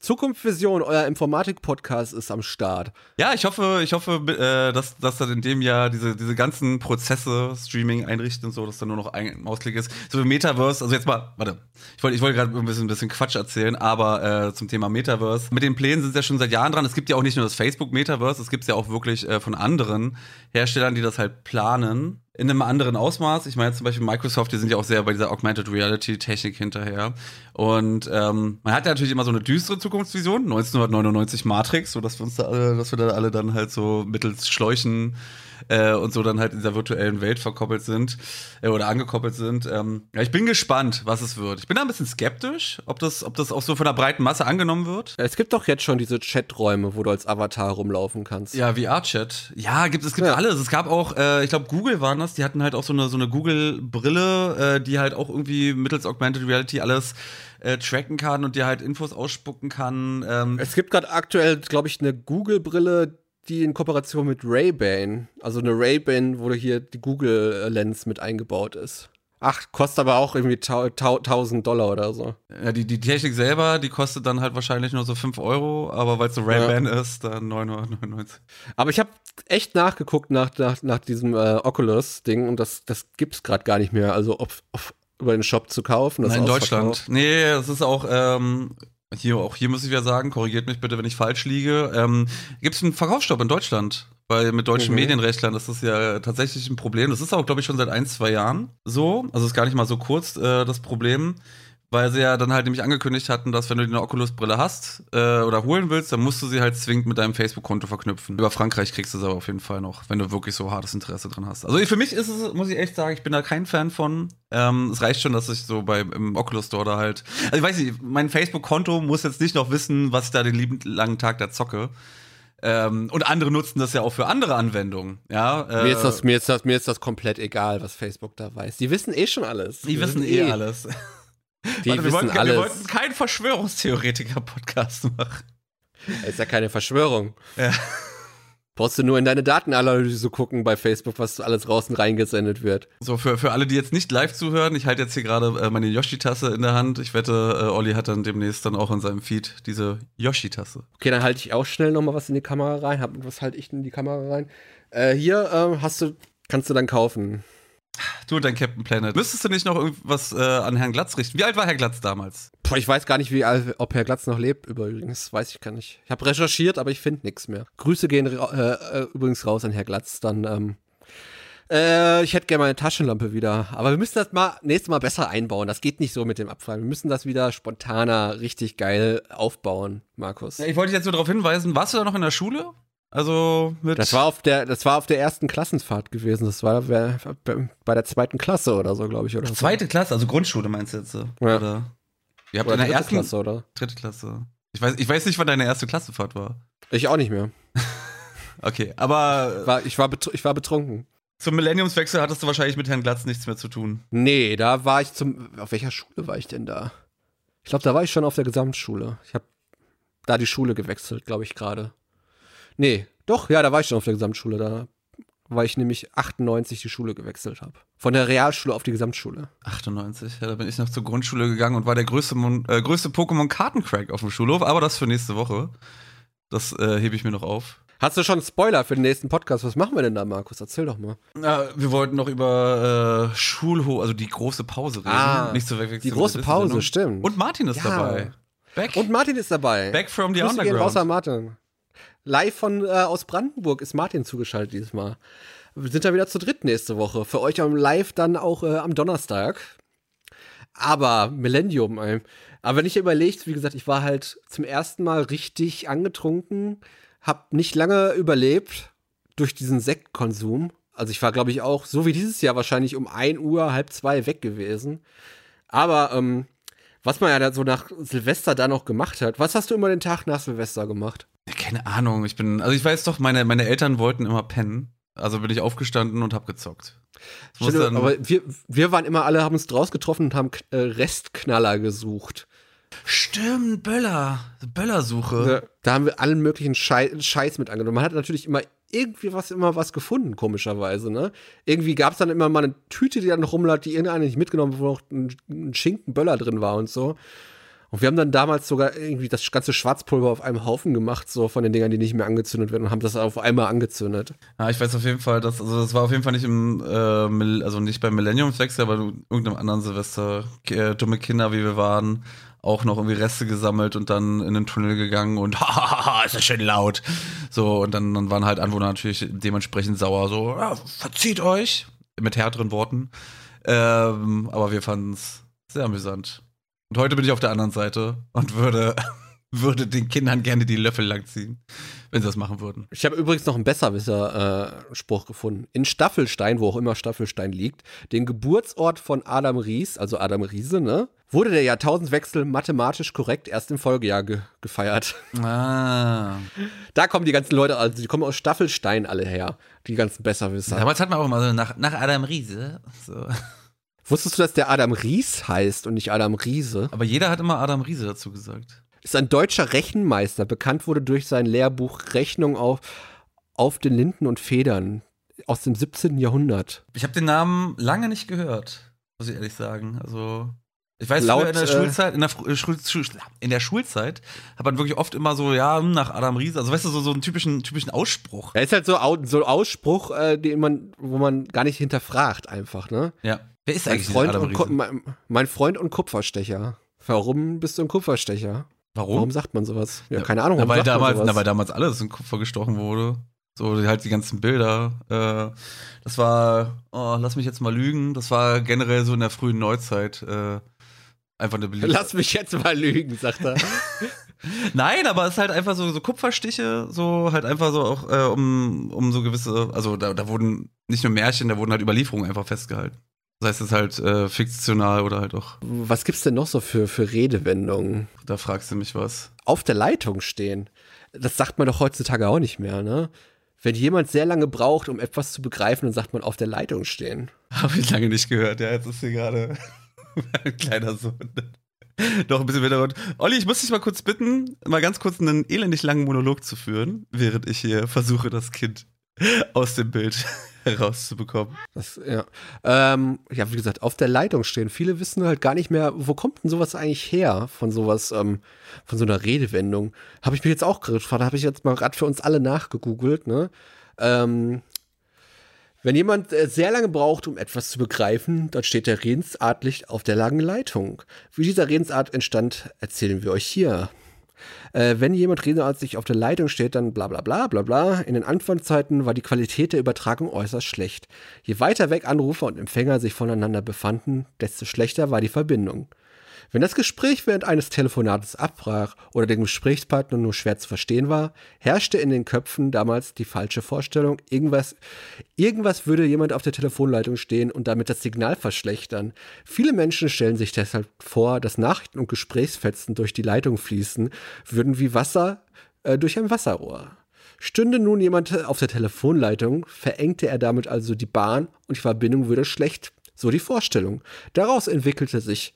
Zukunftsvision, euer Informatik-Podcast ist am Start. Ja, ich hoffe, ich hoffe, äh, dass, dass dann in dem Jahr diese, diese ganzen Prozesse, Streaming einrichten und so, dass dann nur noch ein Ausklick ist. So wie Metaverse, also jetzt mal, warte, ich wollte ich wollte gerade ein bisschen, ein bisschen Quatsch erzählen, aber äh, zum Thema Metaverse. Mit den Plänen sind sie ja schon seit Jahren dran. Es gibt ja auch nicht nur das Facebook-Metaverse, es gibt ja auch wirklich äh, von anderen Herstellern, die das halt planen. In einem anderen Ausmaß. Ich meine zum Beispiel Microsoft, die sind ja auch sehr bei dieser Augmented Reality-Technik hinterher. Und ähm, man hat ja natürlich immer so eine düstere Zukunftsvision, 1999 Matrix, so dass wir uns da alle, dass wir da alle dann halt so mittels Schläuchen äh, und so dann halt in dieser virtuellen Welt verkoppelt sind äh, oder angekoppelt sind. Ähm, ja, ich bin gespannt, was es wird. Ich bin da ein bisschen skeptisch, ob das, ob das auch so von der breiten Masse angenommen wird. Es gibt doch jetzt schon diese Chaträume, wo du als Avatar rumlaufen kannst. Ja, VR-Chat. Ja, gibt, es gibt Ja. alles. Es gab auch, äh, ich glaube, Google waren das, die hatten halt auch so eine, so eine Google-Brille, äh, die halt auch irgendwie mittels Augmented Reality alles äh, tracken kann und dir halt Infos ausspucken kann. Ähm, Es gibt gerade aktuell, glaube ich, eine Google-Brille, die in Kooperation mit Ray-Ban, also eine Ray-Ban, wo hier die Google-Lens mit eingebaut ist. Ach, kostet aber auch irgendwie tau tau 1000 Dollar oder so. ja, die, die Technik selber, die kostet dann halt wahrscheinlich nur so 5 Euro, aber weil es so Ray-Ban ist, dann 999. Aber ich habe echt nachgeguckt nach, nach, nach diesem äh, Oculus-Ding und das, das gibt's gerade gar nicht mehr. Also auf, auf, über den Shop zu kaufen. Das Nein, in Deutschland. Nee, das ist auch, ähm, hier, auch hier muss ich ja sagen, korrigiert mich bitte, wenn ich falsch liege. Ähm, Gibt es einen Verkaufsstopp in Deutschland? Weil mit deutschen Mhm. Medienrechtlern ist das ja tatsächlich ein Problem. Das ist auch, glaube ich, schon seit ein, zwei Jahren so. Also ist gar nicht mal so kurz äh, das Problem. Weil sie ja dann halt nämlich angekündigt hatten, dass wenn du eine Oculus-Brille hast äh, oder holen willst, dann musst du sie halt zwingend mit deinem Facebook-Konto verknüpfen. Über Frankreich kriegst du es aber auf jeden Fall noch, wenn du wirklich so hartes Interesse dran hast. Also für mich ist es, muss ich echt sagen, ich bin da kein Fan von. Ähm, es reicht schon, dass ich so bei im Oculus Store da halt. Also ich weiß nicht, mein Facebook-Konto muss jetzt nicht noch wissen, was ich da den lieben langen Tag da zocke. Ähm, und andere nutzen das ja auch für andere Anwendungen. Ja, äh, Mir ist, das, mir, ist das, mir ist das komplett egal, was Facebook da weiß. Die wissen eh schon alles. die wissen eh alles. Die Warte, wir wollten, Wir wollten keinen Verschwörungstheoretiker-Podcast machen. ist ja keine Verschwörung. Ja. Brauchst du nur in deine Datenanalyse gucken bei Facebook, was alles draußen reingesendet wird. So, für, für alle, die jetzt nicht live zuhören, ich halte jetzt hier gerade äh, meine Yoshi-Tasse in der Hand. Ich wette, äh, Olli hat dann demnächst dann auch in seinem Feed diese Yoshi-Tasse. Okay, dann halte ich auch schnell nochmal was in die Kamera rein. Hab, was halte ich in die Kamera rein? Äh, hier ähm, hast du, kannst du dann kaufen. Du und dein Captain Planet. Müsstest du nicht noch irgendwas äh, an Herrn Glatz richten? Wie alt war Herr Glatz damals? Boah, ich weiß gar nicht, wie, alt- ob Herr Glatz noch lebt, übrigens. Weiß ich gar nicht. Ich habe recherchiert, aber ich finde nichts mehr. Grüße gehen äh, äh, übrigens raus an Herr Glatz. Dann, ähm, äh, ich hätte gerne meine Taschenlampe wieder. Aber wir müssen das mal nächstes Mal besser einbauen. Das geht nicht so mit dem Abfallen. Wir müssen das wieder spontaner, richtig geil aufbauen, Markus. Ja, ich wollte dich jetzt nur darauf hinweisen, warst du da noch in der Schule? Also mit. Das war auf der, das war auf der ersten Klassenfahrt gewesen. Das war bei der zweiten Klasse oder so, glaube ich, oder? so. zweite Klasse, also Grundschule meinst du jetzt? so? Ja. Oder? Ihr habt oder in der dritte ersten Klasse, oder? dritte Klasse. Ich weiß, ich weiß nicht, wann deine erste Klassefahrt war. Ich auch nicht mehr. <laughs> Okay, aber War, ich, war betr ich war betrunken. zum Millenniumswechsel hattest du wahrscheinlich mit Herrn Glatz nichts mehr zu tun. Nee, da war ich zum. Auf welcher Schule war ich denn da? Ich glaube, da war ich schon auf der Gesamtschule. Ich habe da die Schule gewechselt, glaube ich, gerade. Nee, doch, ja, da war ich schon auf der Gesamtschule. Da weil ich nämlich 98 die Schule gewechselt habe. Von der Realschule auf die Gesamtschule. 98, ja, da bin ich noch zur Grundschule gegangen und war der größte, Mon äh, größte Pokémon-Kartencrack auf dem Schulhof, aber das für nächste Woche. Das äh, hebe ich mir noch auf. Hast du schon einen Spoiler für den nächsten Podcast? Was machen wir denn da, Markus? Erzähl doch mal. Ja, wir wollten noch über äh, Schulhof, also die große Pause reden. Ah, Nicht zu verwechseln die große Pause, stimmt. Und Martin ist Ja. dabei. Back, Und Martin ist dabei. back from the Grüße gehen Underground. raus an Martin. Live von äh, aus Brandenburg ist Martin zugeschaltet dieses Mal. Wir sind da wieder zu dritt nächste Woche. Für euch am Live dann auch äh, am Donnerstag. Aber Millennium, ey. Aber wenn ich überlegt, wie gesagt, ich war halt zum ersten Mal richtig angetrunken, hab nicht lange überlebt durch diesen Sektkonsum. Also ich war, glaube ich, auch so wie dieses Jahr wahrscheinlich um 1 Uhr, halb zwei weg gewesen. Aber ähm, was man ja so nach Silvester da noch gemacht hat. Was hast du immer den Tag nach Silvester gemacht? Ja, Keine Ahnung, ich bin, also ich weiß doch, meine, meine Eltern wollten immer pennen. Also bin ich aufgestanden und hab gezockt. Stimmt, aber wir, wir waren immer alle, haben uns draus getroffen und haben äh, Restknaller gesucht. Stimmt, Böller. Böllersuche. Da, da haben wir allen möglichen Schei Scheiß mit angenommen. Man hat natürlich immer irgendwie was, immer was gefunden, komischerweise, ne? Irgendwie gab es dann immer mal eine Tüte, die dann noch rumlag, die irgendeiner nicht mitgenommen, hat, wo noch ein, ein Schinkenböller drin war und so. Und wir haben dann damals sogar irgendwie das ganze Schwarzpulver auf einem Haufen gemacht, so von den Dingern, die nicht mehr angezündet werden und haben das auf einmal angezündet. Ja, ich weiß auf jeden Fall, dass, also das war auf jeden Fall nicht im, äh, also nicht beim Millenniumswechsel, aber in irgendeinem anderen Silvester. Äh, dumme Kinder, wie wir waren, auch noch irgendwie Reste gesammelt und dann in den Tunnel gegangen und <laughs> hahaha, ist das schön laut. So, und dann, dann waren halt Anwohner natürlich dementsprechend sauer, so, ja, verzieht euch, mit härteren Worten. Ähm, aber wir fanden es sehr amüsant. Und heute bin ich auf der anderen Seite und würde, <laughs> würde den Kindern gerne die Löffel langziehen, wenn sie das machen würden. Ich habe übrigens noch einen Besserwisser-Spruch gefunden. In Staffelstein, wo auch immer Staffelstein liegt, den Geburtsort von Adam Ries, also Adam Riese, ne, wurde der Jahrtausendwechsel mathematisch korrekt erst im Folgejahr ge gefeiert. Ah. <laughs> Da kommen die ganzen Leute, also die kommen aus Staffelstein alle her, die ganzen Besserwisser. Damals hat man auch immer so nach, nach Adam Riese. So. Wusstest du, dass der Adam Ries heißt und nicht Adam Riese? Aber jeder hat immer Adam Riese dazu gesagt. Ist ein deutscher Rechenmeister, bekannt wurde durch sein Lehrbuch Rechnung auf, auf den Linden und Federn aus dem 17. Jahrhundert. Ich habe den Namen lange nicht gehört, muss ich ehrlich sagen. Also ich weiß, Laut, in der äh, Schulzeit, in der, äh, in der Schulzeit hat man wirklich oft immer so, ja, hm, nach Adam Riese, also weißt du, so, so einen typischen, typischen Ausspruch. Er ist halt so, so ein Ausspruch, äh, den man, wo man gar nicht hinterfragt, einfach, ne? Ja. Wer ist Mein eigentlich dieser Freund, und mein, mein Freund und Kupferstecher. Warum bist du ein Kupferstecher? Warum? Warum sagt man sowas? Ja, keine Ahnung. Na, weil, damals, na, weil damals alles in Kupfer gestochen wurde. So halt die ganzen Bilder. Äh, das war, oh, lass mich jetzt mal lügen, das war generell so in der frühen Neuzeit äh, einfach eine beliebte. Lass mich jetzt mal lügen, sagt er. <laughs> Nein, aber es ist halt einfach so, so Kupferstiche, so halt einfach so auch äh, um, um so gewisse, also da, da wurden nicht nur Märchen, da wurden halt Überlieferungen einfach festgehalten. Das heißt, es ist halt äh, fiktional oder halt auch, Was gibt's denn noch so für, für Redewendungen? da fragst du mich was. Auf der Leitung stehen. Das sagt man doch heutzutage auch nicht mehr, ne? Wenn jemand sehr lange braucht, um etwas zu begreifen, dann sagt man auf der Leitung stehen. <laughs> Habe ich lange nicht gehört, ja, jetzt ist hier gerade <laughs> mein kleiner Sohn. <laughs> Doch ein bisschen Hintergrund. Olli, ich muss dich mal kurz bitten, mal ganz kurz einen elendig langen Monolog zu führen, während ich hier versuche, das Kind aus dem Bild herauszubekommen. Das, ja. Ähm, ja, wie gesagt, auf der Leitung stehen. Viele wissen halt gar nicht mehr, wo kommt denn sowas eigentlich her, von sowas, ähm, von so einer Redewendung. Habe ich mich jetzt auch gerade gefragt, habe ich jetzt mal gerade für uns alle nachgegoogelt, ne? Ähm, wenn jemand äh, sehr lange braucht, um etwas zu begreifen, dann steht er redensartlich auf der langen Leitung. Wie dieser Redensart entstand, erzählen wir euch hier. Äh, wenn jemand redensartlich auf der Leitung steht, dann bla bla bla bla bla. In den Anfangszeiten war die Qualität der Übertragung äußerst schlecht. Je weiter weg Anrufer und Empfänger sich voneinander befanden, desto schlechter war die Verbindung. Wenn das Gespräch während eines Telefonates abbrach oder dem Gesprächspartner nur schwer zu verstehen war, herrschte in den Köpfen damals die falsche Vorstellung, irgendwas, irgendwas würde jemand auf der Telefonleitung stehen und damit das Signal verschlechtern. Viele Menschen stellen sich deshalb vor, dass Nachrichten und Gesprächsfetzen durch die Leitung fließen, würden wie Wasser äh, durch ein Wasserrohr. Stünde nun jemand auf der Telefonleitung, verengte er damit also die Bahn und die Verbindung würde schlecht. So die Vorstellung. Daraus entwickelte sich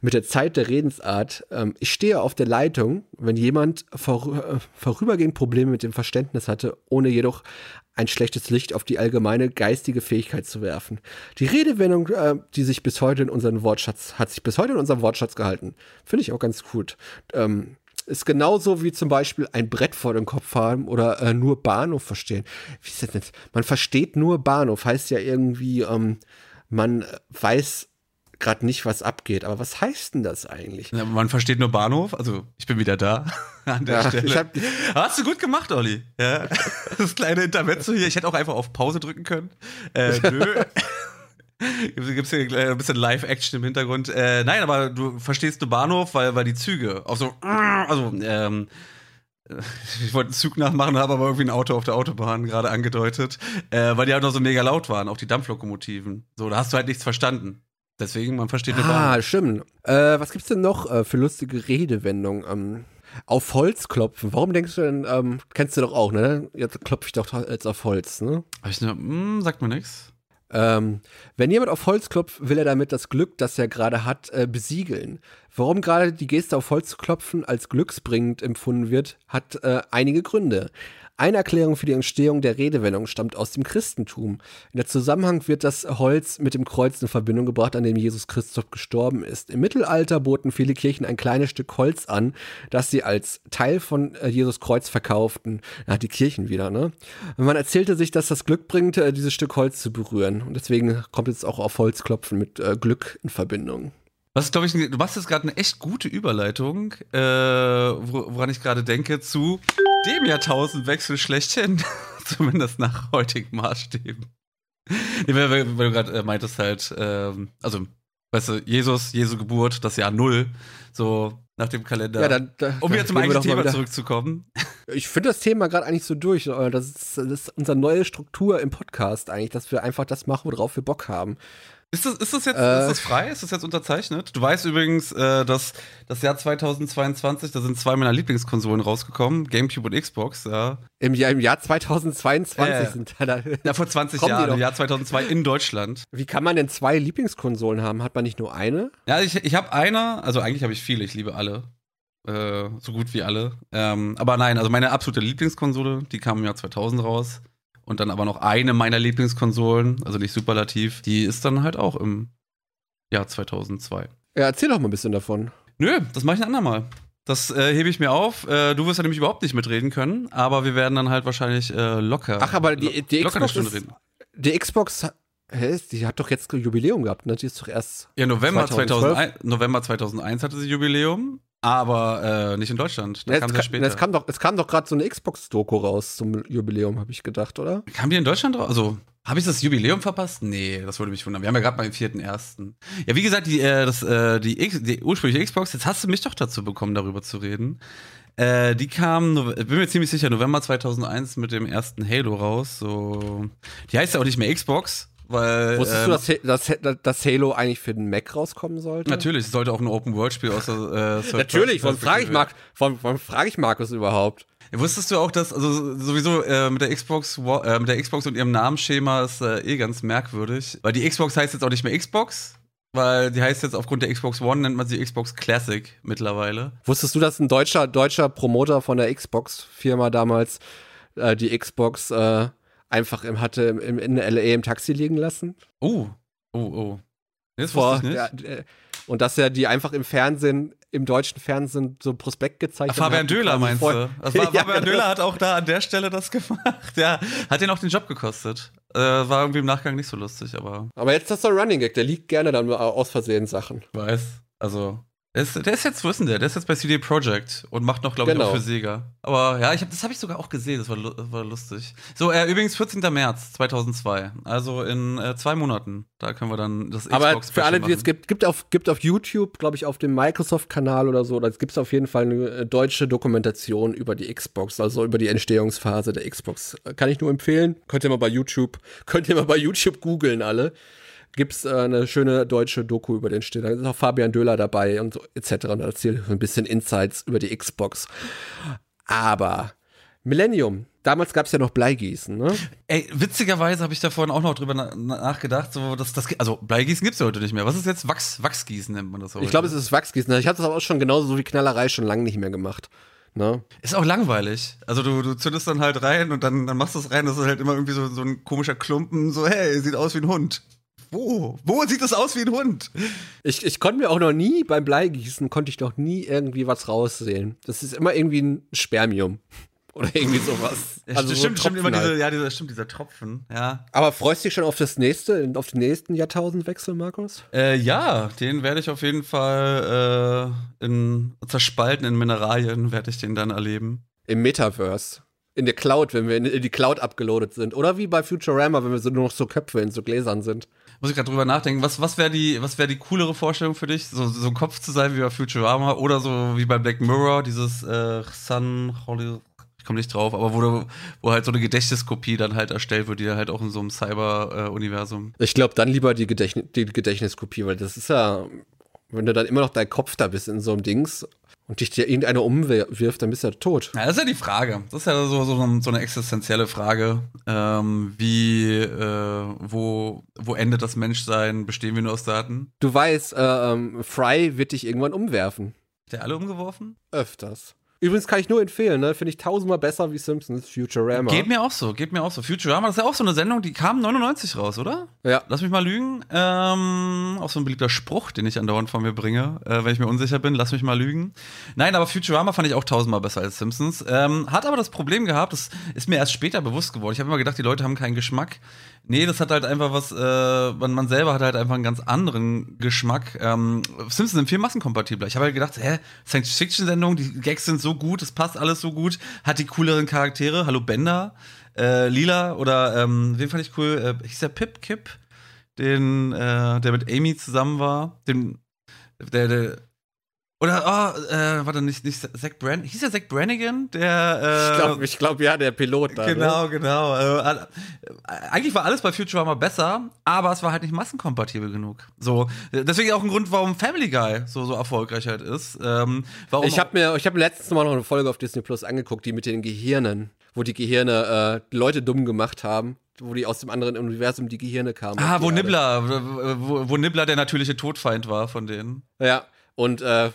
mit der Zeit der Redensart, ähm, ich stehe auf der Leitung, wenn jemand vorü äh, vorübergehend Probleme mit dem Verständnis hatte, ohne jedoch ein schlechtes Licht auf die allgemeine geistige Fähigkeit zu werfen. Die Redewendung, äh, die sich bis heute in unseren Wortschatz, hat sich bis heute in unserem Wortschatz gehalten. Finde ich auch ganz gut. Ähm, ist genauso wie zum Beispiel ein Brett vor dem Kopf haben oder äh, nur Bahnhof verstehen. Wie ist das denn? Man versteht nur Bahnhof, heißt ja irgendwie, ähm, man weiß gerade nicht, was abgeht. Aber was heißt denn das eigentlich? Ja, man versteht nur Bahnhof, also ich bin wieder da <laughs> an der Ja, Stelle. hab- Hast du gut gemacht, Olli. Ja. <laughs> Das kleine Intermezzo hier. Ich hätte auch einfach auf Pause drücken können. Äh, <laughs> nö. Gibt es hier ein bisschen Live-Action im Hintergrund? Äh, nein, aber du verstehst nur Bahnhof, weil, weil die Züge auf so, also, ähm, <laughs> ich wollte einen Zug nachmachen, habe aber irgendwie ein Auto auf der Autobahn gerade angedeutet, äh, weil die halt noch so mega laut waren, auch die Dampflokomotiven. So, da hast du halt nichts verstanden. Deswegen, man versteht Bahnhof. Ah, stimmt. Äh, was gibt's denn noch äh, für lustige Redewendungen? Ähm, auf Holz klopfen. Warum denkst du denn, ähm, kennst du doch auch, ne? Jetzt klopfe ich doch jetzt auf Holz, ne? Hab ich nur, hm, sagt mir nichts. Ähm, wenn jemand auf Holz klopft, will er damit das Glück, das er gerade hat, äh, besiegeln. Warum gerade die Geste auf Holz zu klopfen als glücksbringend empfunden wird, hat äh, einige Gründe. Eine Erklärung für die Entstehung der Redewendung stammt aus dem Christentum. In der Zusammenhang wird das Holz mit dem Kreuz in Verbindung gebracht, an dem Jesus Christus gestorben ist. Im Mittelalter boten viele Kirchen ein kleines Stück Holz an, das sie als Teil von äh, Jesus Kreuz verkauften. Ja, die Kirchen wieder, ne? Man erzählte sich, dass das Glück bringt, äh, dieses Stück Holz zu berühren. Und deswegen kommt jetzt auch auf Holzklopfen mit äh, Glück in Verbindung. Was glaube ich, du machst jetzt gerade eine echt gute Überleitung, äh, wo- woran ich gerade denke, zu dem Jahrtausendwechsel schlechthin. <laughs> Zumindest nach heutigen Maßstäben. Nee, weil, weil, weil du gerade äh, meintest halt, ähm, also, weißt du, Jesus, Jesu Geburt, das Jahr Null, so nach dem Kalender. Ja, dann, da, um wieder zum eigentlichen Thema wieder- zurückzukommen. <laughs> Ich finde das Thema gerade eigentlich so durch. äh, Das ist, das ist unsere neue Struktur im Podcast eigentlich, dass wir einfach das machen, worauf wir Bock haben. Ist das, ist das jetzt Äh. ist das frei? Ist das jetzt unterzeichnet? Du weißt übrigens, äh, dass das Jahr 2022, da sind zwei meiner Lieblingskonsolen rausgekommen, GameCube und Xbox, ja. Im Jahr, im Jahr 2022 Ja, ja. sind da, <laughs> da. Ja, vor 20 Kommen die Jahren, im Jahr 2002 in Deutschland. Wie kann man denn zwei Lieblingskonsolen haben? Hat man nicht nur eine? Ja, ich, ich habe eine, also eigentlich habe ich viele, ich liebe alle. Äh, so gut wie alle. Ähm, aber nein, also meine absolute Lieblingskonsole, die kam im Jahr 2000 raus. Und dann aber noch eine meiner Lieblingskonsolen, also nicht superlativ, die ist dann halt auch im Jahr 2002. Ja, erzähl doch mal ein bisschen davon. Nö, das mache ich ein andermal. Das äh, hebe ich mir auf. Äh, du wirst ja nämlich überhaupt nicht mitreden können, aber wir werden dann halt wahrscheinlich äh, locker. Ach, aber die, die Xbox ist, reden. Die Xbox, hä, die hat doch jetzt Jubiläum gehabt, ne? Die ist doch erst. Ja, November 2012. 2001, November 2001 hatte sie Jubiläum. Aber äh, nicht in Deutschland. Da Ja, kam es, später. es kam doch, es kam doch gerade so eine Xbox-Doku raus zum Jubiläum, habe ich gedacht, oder? Kam die in Deutschland raus? Also, habe ich das Jubiläum verpasst? Nee, das würde mich wundern. Wir haben ja gerade mal den 4.1. Ja, wie gesagt, die, äh, das, äh, die, X, die ursprüngliche Xbox, jetzt hast du mich doch dazu bekommen, darüber zu reden. Äh, die kam, bin mir ziemlich sicher, November 2001 mit dem ersten Halo raus. So, die heißt ja auch nicht mehr Xbox, weil. Wusstest ähm, du, dass, dass, dass Halo eigentlich für den Mac rauskommen sollte? Natürlich, es sollte auch ein Open-World-Spiel aus der äh, Natürlich, warum frage ich, Mark, warum, warum frage ich Markus überhaupt? Wusstest du auch, dass, also sowieso äh, mit der Xbox äh, mit der Xbox und ihrem Namensschema ist äh, eh ganz merkwürdig. Weil die Xbox heißt jetzt auch nicht mehr Xbox, weil die heißt jetzt aufgrund der Xbox One nennt man sie Xbox Classic mittlerweile. Wusstest du, dass ein deutscher, deutscher Promoter von der Xbox-Firma damals äh, die Xbox äh, einfach im, hatte im, in L.A. im Taxi liegen lassen? Oh, oh, oh. Das Vor, ich nicht. ja, äh, und dass er die einfach im Fernsehen, im deutschen Fernsehen so Prospekt gezeigt Ah, Fabian hat. Döhler meinst du? Das <laughs> war, Ja, Fabian genau. Döhler hat auch da an der Stelle das gemacht. Ja, hat den auch den Job gekostet. Äh, war irgendwie im Nachgang nicht so lustig, aber Aber jetzt ist das so ein Running Gag, der liegt gerne dann aus Versehen Sachen. weiß. Also, der ist, der ist jetzt, wo ist denn der? Der ist jetzt bei CD Projekt und macht noch, glaube ich, Genau. auch für Sega. Aber ja, ich hab, das habe ich sogar auch gesehen, das war, war lustig. So, äh, übrigens 14. März 2002, also in äh, zwei Monaten. Da können wir dann das Aber Xbox für alle, die es gibt, gibt auf, gibt auf YouTube, glaube ich, auf dem Microsoft-Kanal oder so, da gibt es auf jeden Fall eine äh, deutsche Dokumentation über die Xbox, also über die Entstehungsphase der Xbox. Äh, Kann ich nur empfehlen. Könnt ihr mal bei YouTube, <laughs> könnt ihr mal bei YouTube googeln alle. Gibt's äh, eine schöne deutsche Doku über den Stehen. Da ist auch Fabian Döhler dabei und so, etc. Und erzählt ein bisschen Insights über die Xbox. Aber Millennium, damals gab es ja noch Bleigießen, ne? Ey, witzigerweise habe ich da vorhin auch noch drüber na nachgedacht, so, dass das, also Bleigießen gibt's ja heute nicht mehr. Was ist jetzt Wachs, Wachsgießen nennt man das heute? Ich glaube, es ist Wachsgießen. Ich habe das aber auch schon genauso wie Knallerei schon lange nicht mehr gemacht. Ne? Ist auch langweilig. Also du, du zündest dann halt rein und dann, dann machst du es rein, das ist halt immer irgendwie so, so ein komischer Klumpen, so, hey, sieht aus wie ein Hund. Wo? Wo sieht das aus wie ein Hund? Ich, ich konnte mir auch noch nie beim Bleigießen, konnte ich noch nie irgendwie was raussehen. Das ist immer irgendwie ein Spermium. <laughs> Oder irgendwie sowas. <laughs> Ja, Also so stimmt, stimmt, immer Tropfen diese, halt. ja, dieser, stimmt, dieser Tropfen, ja. Aber freust du dich schon auf das nächste, auf den nächsten Jahrtausendwechsel, Markus? Äh, ja, den werde ich auf jeden Fall äh, in zerspaltenen Mineralien werde ich den dann erleben. Im Metaverse. In der Cloud, wenn wir in, in die Cloud abgeloadet sind. Oder wie bei Futurama, wenn wir so nur noch so Köpfe in so Gläsern sind. Muss ich gerade drüber nachdenken, was, was wäre die, was wäre die coolere Vorstellung für dich? So, so ein Kopf zu sein wie bei Futurama oder so wie bei Black Mirror, dieses äh, Sun Holly, ich komme nicht drauf, aber wo, du, wo halt so eine Gedächtniskopie dann halt erstellt wird, die halt auch in so einem Cyber-Universum. Ich glaube dann lieber die, Gedächtnis, die Gedächtniskopie, weil das ist ja, wenn du dann immer noch dein Kopf da bist in so einem Dings und dich dir irgendeiner umwirft, dann bist du ja tot. Ja, das ist ja die Frage. Das ist ja so, so, so eine existenzielle Frage. Ähm, wie, äh, wo, wo endet das Menschsein? Bestehen wir nur aus Daten? Du weißt, äh, ähm, Fry wird dich irgendwann umwerfen. Ist der alle umgeworfen? Öfters. Übrigens kann ich nur empfehlen, ne? Finde ich tausendmal besser wie Simpsons Futurama. Geht mir auch so, geht mir auch so. Futurama, das ist ja auch so eine Sendung, die kam 99 raus, oder? Ja. Lass mich mal lügen. Ähm, auch so ein beliebter Spruch, den ich andauernd von mir bringe, äh, wenn ich mir unsicher bin. Lass mich mal lügen. Nein, aber Futurama fand ich auch tausendmal besser als Simpsons. Ähm, hat aber das Problem gehabt, das ist mir erst später bewusst geworden. Ich habe immer gedacht, die Leute haben keinen Geschmack. Nee, das hat halt einfach was, äh, man, man selber hat halt einfach einen ganz anderen Geschmack. Ähm, Simpsons sind viel massenkompatibler. Ich habe halt gedacht, hä, Science-Fiction-Sendung, die Gags sind so gut, es passt alles so gut, hat die cooleren Charaktere. Hallo Bender, äh, Lila oder ähm, wen fand ich cool? Äh, hieß der Pip Kip, den, äh, der mit Amy zusammen war. Den, der, der oder, oh, äh, warte, nicht, nicht Zach Brannigan, hieß der Zach Brannigan, der, äh, Ich glaube, ich glaub, ja, der Pilot da. Genau, Ne? genau. Äh, all- äh, eigentlich war alles bei Futurama besser, aber es war halt nicht massenkompatibel genug. So, äh, deswegen auch ein Grund, warum Family Guy so, so erfolgreich halt ist. Ähm, warum Ich habe mir, ich habe letztens mal noch eine Folge auf Disney Plus angeguckt, die mit den Gehirnen, wo die Gehirne äh, Leute dumm gemacht haben, wo die aus dem anderen Universum die Gehirne kamen. Ah, wo. Nibbler, wo, wo Nibbler der natürliche Todfeind war von denen. Ja, und äh,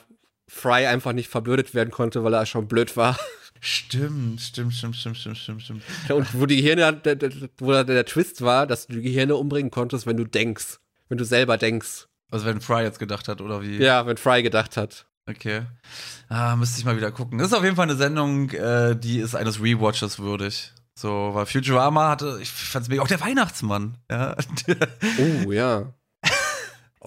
Fry einfach nicht verblödet werden konnte, weil er schon blöd war. Stimmt, stimmt, stimmt, stimmt, stimmt, stimmt, stimmt. Und wo die Gehirne, der, der, wo der, der Twist war, dass du die Gehirne umbringen konntest, wenn du denkst. Wenn du selber denkst. Also wenn Fry jetzt gedacht hat, oder wie? Ja, wenn Fry gedacht hat. Okay. Ah, müsste ich mal wieder gucken. Das ist auf jeden Fall eine Sendung, äh, die ist eines Rewatches würdig. So, weil Futurama hatte, ich fand's mega, auch der Weihnachtsmann, ja. <laughs> Oh, ja.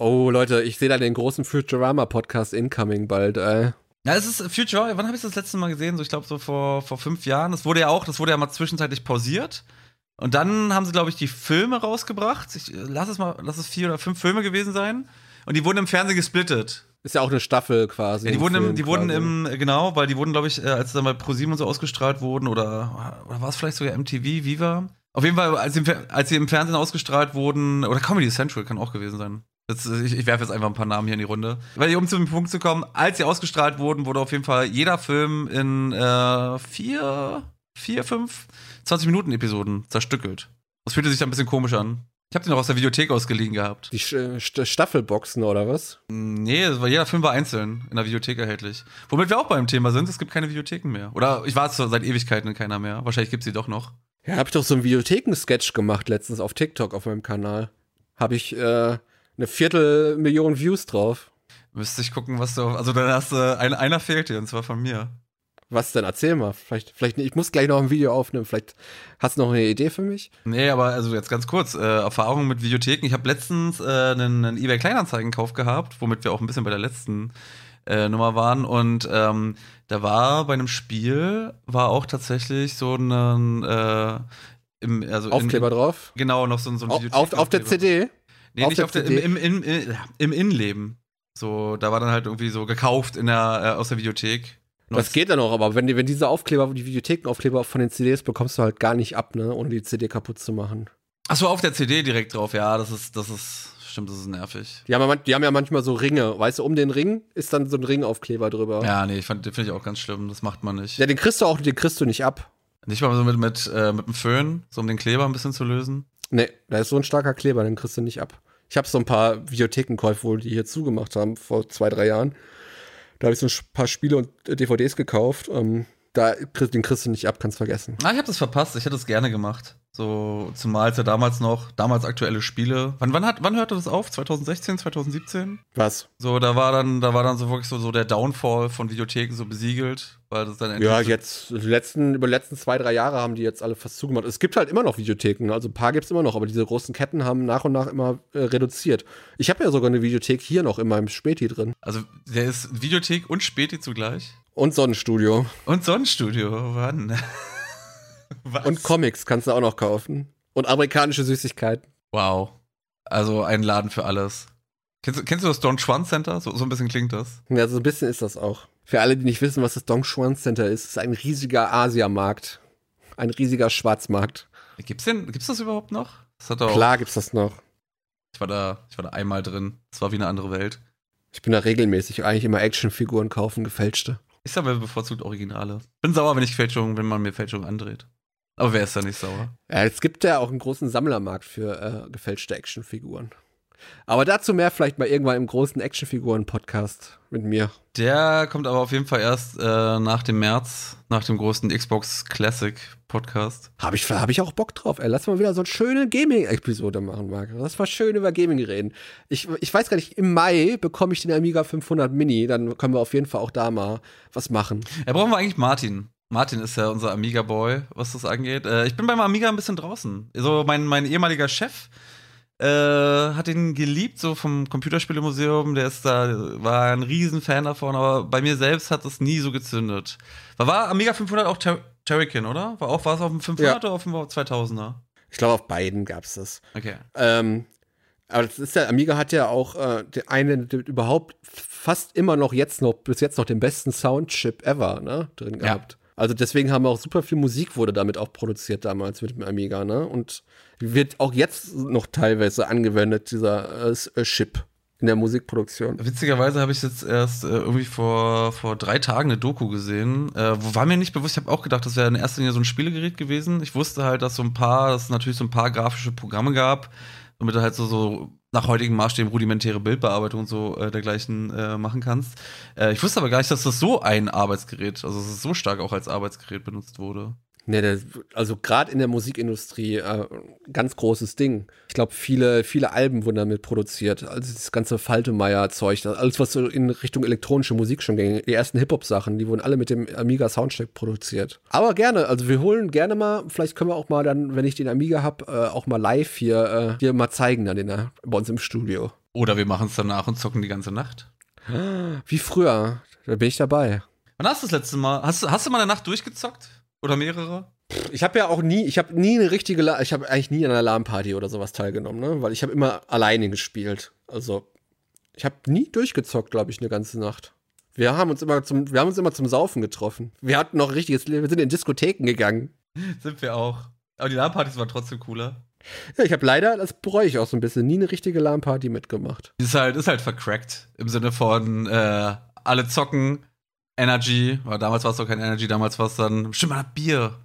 Oh, Leute, ich sehe da den großen Futurama-Podcast incoming bald, ey. Ja, es ist Future. Wann habe ich das letzte Mal gesehen? So, ich glaube, so vor, vor fünf Jahren. Das wurde ja auch, das wurde ja mal zwischenzeitlich pausiert. Und dann haben sie, glaube ich, die Filme rausgebracht. Ich, äh, lass es mal, lass es vier oder fünf Filme gewesen sein. Und die wurden im Fernsehen gesplittet. Ist ja auch eine Staffel quasi. Ja, die wurden, im, die wurden quasi. im, äh, genau, weil die wurden, glaube ich, äh, als sie dann bei ProSieben und so ausgestrahlt wurden, oder, oder war es vielleicht sogar MTV, Viva? Auf jeden Fall, als sie, im, als sie im Fernsehen ausgestrahlt wurden, oder Comedy Central kann auch gewesen sein. Jetzt, äh, ich, ich werfe jetzt einfach ein paar Namen hier in die Runde. Weil um zum Punkt zu kommen, als sie ausgestrahlt wurden, wurde auf jeden Fall jeder Film in äh, vier, vier, fünf, 20 Minuten Episoden zerstückelt. Das fühlte sich dann ein bisschen komisch an. Ich habe den noch aus der Videothek ausgeliehen gehabt. Die Sch- St Staffelboxen oder was? Nee, das war, jeder Film war einzeln in der Videothek erhältlich. Womit wir auch beim Thema sind, es gibt keine Videotheken mehr. Oder ich war es seit Ewigkeiten in keiner mehr. Wahrscheinlich gibt es sie doch noch. Ja, hab ich doch so einen Videotheken-Sketch gemacht letztens auf TikTok auf meinem Kanal. Habe ich äh, eine Viertelmillion Views drauf. Müsste ich gucken, was du. Also dann hast du. Ein, einer fehlt dir, und zwar von mir. Was denn? Erzähl mal. Vielleicht, vielleicht, ich muss gleich noch ein Video aufnehmen. Vielleicht hast du noch eine Idee für mich? Nee, aber also jetzt ganz kurz, äh, Erfahrung mit Videotheken. Ich habe letztens äh, einen, einen eBay Kleinanzeigenkauf gehabt, womit wir auch ein bisschen bei der letzten äh, Nummer waren. Und ähm, da war bei einem Spiel, war auch tatsächlich so ein äh, im, also in- Aufkleber drauf? Genau, noch so, ein- so ein Auf, auf, auf der. CD? Nee, Auf nicht auf der, CD? im, im, im, im Innenleben. So, da war dann halt irgendwie so gekauft in der, äh, aus der Videothek. Das geht dann auch, aber wenn, wenn diese Aufkleber, die Videothekenaufkleber von den CDs bekommst du halt gar nicht ab, ne, ohne die CD kaputt zu machen. Achso, auf der CD direkt drauf, ja, das ist, das ist, stimmt, das ist nervig. Die haben, ja, die haben ja manchmal so Ringe, weißt du, um den Ring ist dann so ein Ringaufkleber drüber. Ja, nee, ich fand- den finde ich auch ganz schlimm, das macht man nicht. Ja, den kriegst du auch, den kriegst du nicht ab. Nicht mal so mit, mit, äh, mit dem Föhn, so um den Kleber ein bisschen zu lösen. Nee, da ist so ein starker Kleber, den kriegst du nicht ab. Ich habe so ein paar Videothekenkäufe, wohl, die hier zugemacht haben, vor zwei, drei Jahren. Da habe ich so ein paar Spiele und äh, DVDs gekauft. Ähm, da, den kriegst du nicht ab, kannst vergessen. Ah, ich habe das verpasst, ich hätte es gerne gemacht. So, zumal es ja damals noch, damals aktuelle Spiele. Wann, wann, hat, wann hörte das auf? 2016, 2017? Was? So, da war dann, da war dann so wirklich so, so der Downfall von Videotheken so besiegelt, weil das dann endlich Ja, jetzt, letzten, über die letzten zwei, drei Jahre haben die jetzt alle fast zugemacht. Es gibt halt immer noch Videotheken, also ein paar gibt es immer noch, aber diese großen Ketten haben nach und nach immer äh, reduziert. Ich habe ja sogar eine Videothek hier noch in meinem Späti drin. Also, der ist Videothek und Späti zugleich. Und Sonnenstudio. Und Sonnenstudio, wann? Was? <laughs> Und Comics kannst du auch noch kaufen. Und amerikanische Süßigkeiten. wow. Also ein Laden für alles. Kennst du, kennst du das Don Juan Center? So, so ein bisschen klingt das. Ja, so ein bisschen ist das auch. Für alle, die nicht wissen, was das Dong Xuan Center ist, ist ein riesiger Asiamarkt. Ein riesiger Schwarzmarkt. Gibt's den, gibt's das überhaupt noch? Das hat doch, Klar gibt's das noch. Ich war da, ich war da einmal drin. Das war wie eine andere Welt. Ich bin da regelmäßig eigentlich immer Actionfiguren kaufen, gefälschte. Ich sag mal bevorzugt Originale. Bin sauer, wenn ich Fälschungen, wenn man mir Fälschungen andreht. Aber wer ist da nicht sauer? Ja, es gibt ja auch einen großen Sammlermarkt für äh, gefälschte Actionfiguren. Aber dazu mehr vielleicht mal irgendwann im großen Actionfiguren-Podcast mit mir. Der kommt aber auf jeden Fall erst äh, nach dem März, nach dem großen Xbox Classic Podcast. Habe ich, hab ich auch Bock drauf. Ey. Lass mal wieder so eine schöne Gaming-Episode machen, Marc. Lass mal schön über Gaming reden. Ich, ich weiß gar nicht, im Mai bekomme ich den Amiga 500 Mini. Dann können wir auf jeden Fall auch da mal was machen. Ja, brauchen wir eigentlich Martin. Martin ist ja unser Amiga-Boy, was das angeht. Äh, ich bin beim Amiga ein bisschen draußen. Also mein, mein ehemaliger Chef äh, hat ihn geliebt, so vom Computerspielemuseum. Der ist da, war ein Riesenfan davon, aber bei mir selbst hat das nie so gezündet. War, war Amiga 500 auch Ter Terrican, oder? War, auch, war es auf dem 500 Ja. oder auf dem 2000er? Ich glaube, auf beiden gab es das. Okay. Ähm, aber das ist ja, Amiga hat ja auch äh, einen überhaupt fast immer noch jetzt noch, bis jetzt noch den besten Soundchip ever, ne, drin Ja. Also deswegen haben wir auch super viel Musik wurde damit auch produziert damals mit dem Amiga, ne? Und wird auch jetzt noch teilweise angewendet, dieser äh, äh, Chip in der Musikproduktion. Witzigerweise habe ich jetzt erst äh, irgendwie vor, vor drei Tagen eine Doku gesehen. Äh, war mir nicht bewusst, ich habe auch gedacht, das wäre in erster Linie so ein Spielegerät gewesen. Ich wusste halt, dass so ein paar, dass es natürlich so ein paar grafische Programme gab, damit du halt so, so nach heutigen Maßstäben rudimentäre Bildbearbeitung und so äh, dergleichen äh, machen kannst. Äh, ich wusste aber gar nicht, dass das so ein Arbeitsgerät, also dass es so stark auch als Arbeitsgerät benutzt wurde. Ne, also gerade in der Musikindustrie äh, ganz großes Ding. Ich glaube, viele, viele Alben wurden damit produziert. Also das ganze Faltemeyer-Zeug, alles, was so in Richtung elektronische Musik schon ging. Die ersten Hip-Hop-Sachen, die wurden alle mit dem Amiga Soundcheck produziert. Aber gerne, also wir holen gerne mal, vielleicht können wir auch mal dann, wenn ich den Amiga habe, äh, auch mal live hier, äh, hier mal zeigen dann der, bei uns im Studio. Oder wir machen es danach und zocken die ganze Nacht. Wie früher. Da bin ich dabei. Wann hast du das letzte Mal? Hast, hast du mal eine Nacht durchgezockt? Oder mehrere? Ich habe ja auch nie, ich habe nie eine richtige, La ich habe eigentlich nie an einer LAN-Party oder sowas teilgenommen, ne? Weil ich habe immer alleine gespielt. Also ich habe nie durchgezockt, glaube ich, eine ganze Nacht. Wir haben uns immer zum, wir haben uns immer zum Saufen getroffen. Wir hatten noch ein richtiges Leben, wir sind in Diskotheken gegangen. <laughs> Sind wir auch. Aber die LAN-Partys waren trotzdem cooler. Ja, ich habe leider, das bereue ich auch so ein bisschen, nie eine richtige LAN-Party mitgemacht. Ist halt, ist halt vercrackt. Im Sinne von, äh, alle zocken, Energy. Aber damals war es doch kein Energy, damals war es dann, bestimmt mal Bier.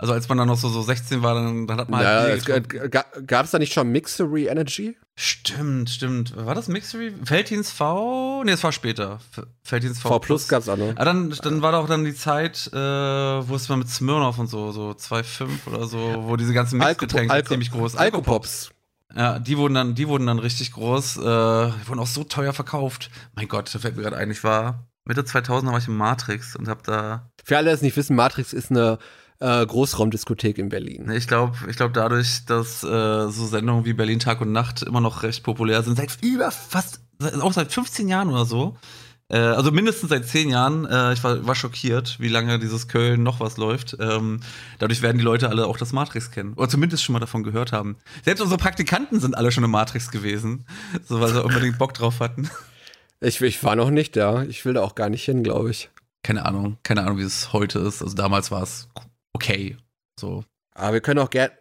Also als man dann noch so, so 16 war, dann, dann hat man Ja, halt es, Bier äh, gab es da nicht schon Mixery Energy? Stimmt, stimmt. War das Mixery? Felddienst V? Nee, es war später. F- Felddienst V, V Plus gab's auch noch. Ah, dann, dann war doch dann die Zeit, äh, wo es mal mit Smirnoff und so, so 2,5 oder so, wo diese ganzen Mixgetränke Alko- ziemlich groß Alkopops. Ja, die wurden dann, die wurden dann richtig groß, äh, die wurden auch so teuer verkauft. Mein Gott, da fällt mir gerade ein, ich war Mitte 2000 war ich im Matrix und hab da, Für alle, die es nicht wissen, Matrix ist eine äh, Großraumdiskothek in Berlin. ich glaube, ich glaube dadurch, dass äh, so Sendungen wie Berlin Tag und Nacht immer noch recht populär sind, seit über fast, auch seit 15 Jahren oder so. Äh, also mindestens seit 10 Jahren. Äh, ich war, war schockiert, wie lange dieses Köln noch was läuft. Ähm, dadurch werden die Leute alle auch das Matrix kennen. Oder zumindest schon mal davon gehört haben. Selbst unsere Praktikanten sind alle schon im Matrix gewesen. So, weil sie unbedingt Bock drauf hatten. Ich, ich war noch nicht da. Ich will da auch gar nicht hin, glaube ich. Keine Ahnung, keine Ahnung, wie es heute ist. Also damals war es okay. So. Aber wir können auch gerne.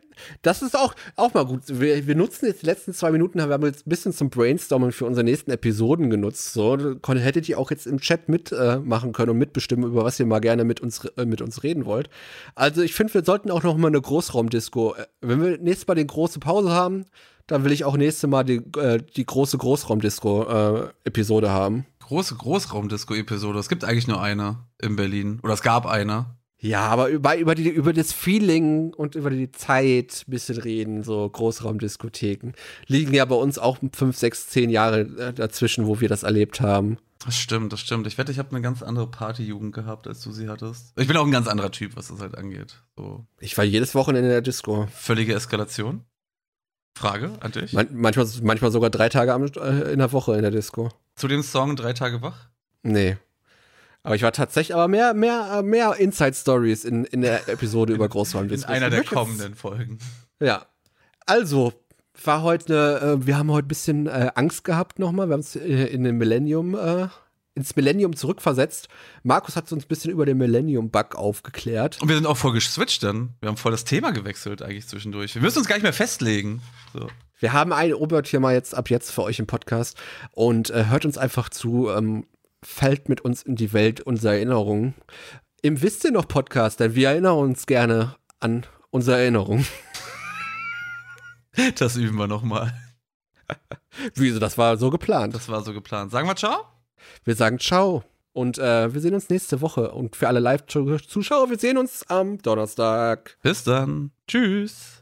Das ist auch, auch mal gut. Wir, wir nutzen jetzt die letzten zwei Minuten, wir haben jetzt ein bisschen zum Brainstormen für unsere nächsten Episoden genutzt. So, hättet ihr auch jetzt im Chat mitmachen äh, können und mitbestimmen, über was ihr mal gerne mit uns, äh, mit uns reden wollt. Also ich finde, wir sollten auch noch mal eine Großraumdisco. äh, Wenn wir nächstes Mal die große Pause haben, dann will ich auch nächstes Mal die, äh, die große Großraumdisco-Episode haben. Große Großraumdisco-Episode. Es gibt eigentlich nur eine in Berlin. Oder es gab eine. Ja, aber über, über, die, über das Feeling und über die Zeit ein bisschen reden, so Großraumdiskotheken. Liegen ja bei uns auch fünf, sechs, zehn Jahre äh, dazwischen, wo wir das erlebt haben. Das stimmt, das stimmt. Ich wette, ich habe eine ganz andere Partyjugend gehabt, als du sie hattest. Ich bin auch ein ganz anderer Typ, was das halt angeht. So Ich war jedes Wochenende in der Disco. völlige Eskalation. Frage an dich. Man, manchmal, manchmal sogar drei Tage äh, in der Woche in der Disco. Zu dem Song Drei Tage wach? Nee. Aber ich war tatsächlich, aber mehr, mehr, mehr Inside-Stories in, in der Episode über In Großraumdisco. einer der kommenden Folgen. Ja. Also, war heute, äh, wir haben heute ein bisschen äh, Angst gehabt nochmal. Wir haben uns äh, in den Millennium, äh, ins Millennium zurückversetzt. Markus hat uns ein bisschen über den Millennium-Bug aufgeklärt. Und wir sind auch voll geswitcht dann. Wir haben voll das Thema gewechselt eigentlich zwischendurch. Wir müssen uns gar nicht mehr festlegen. So. Wir haben ein Oberthema jetzt ab jetzt für euch im Podcast und hört uns einfach zu, ähm, fällt mit uns in die Welt unserer Erinnerungen. Im Wisst ihr noch Podcast, denn wir erinnern uns gerne an unsere Erinnerungen. <laughs> Das üben wir nochmal. Wieso, das war so geplant. Das war so geplant. Sagen wir ciao? Wir sagen ciao. Und äh, wir sehen uns nächste Woche. Und für alle Live-Zuschauer, wir sehen uns am Donnerstag. Bis dann. Tschüss.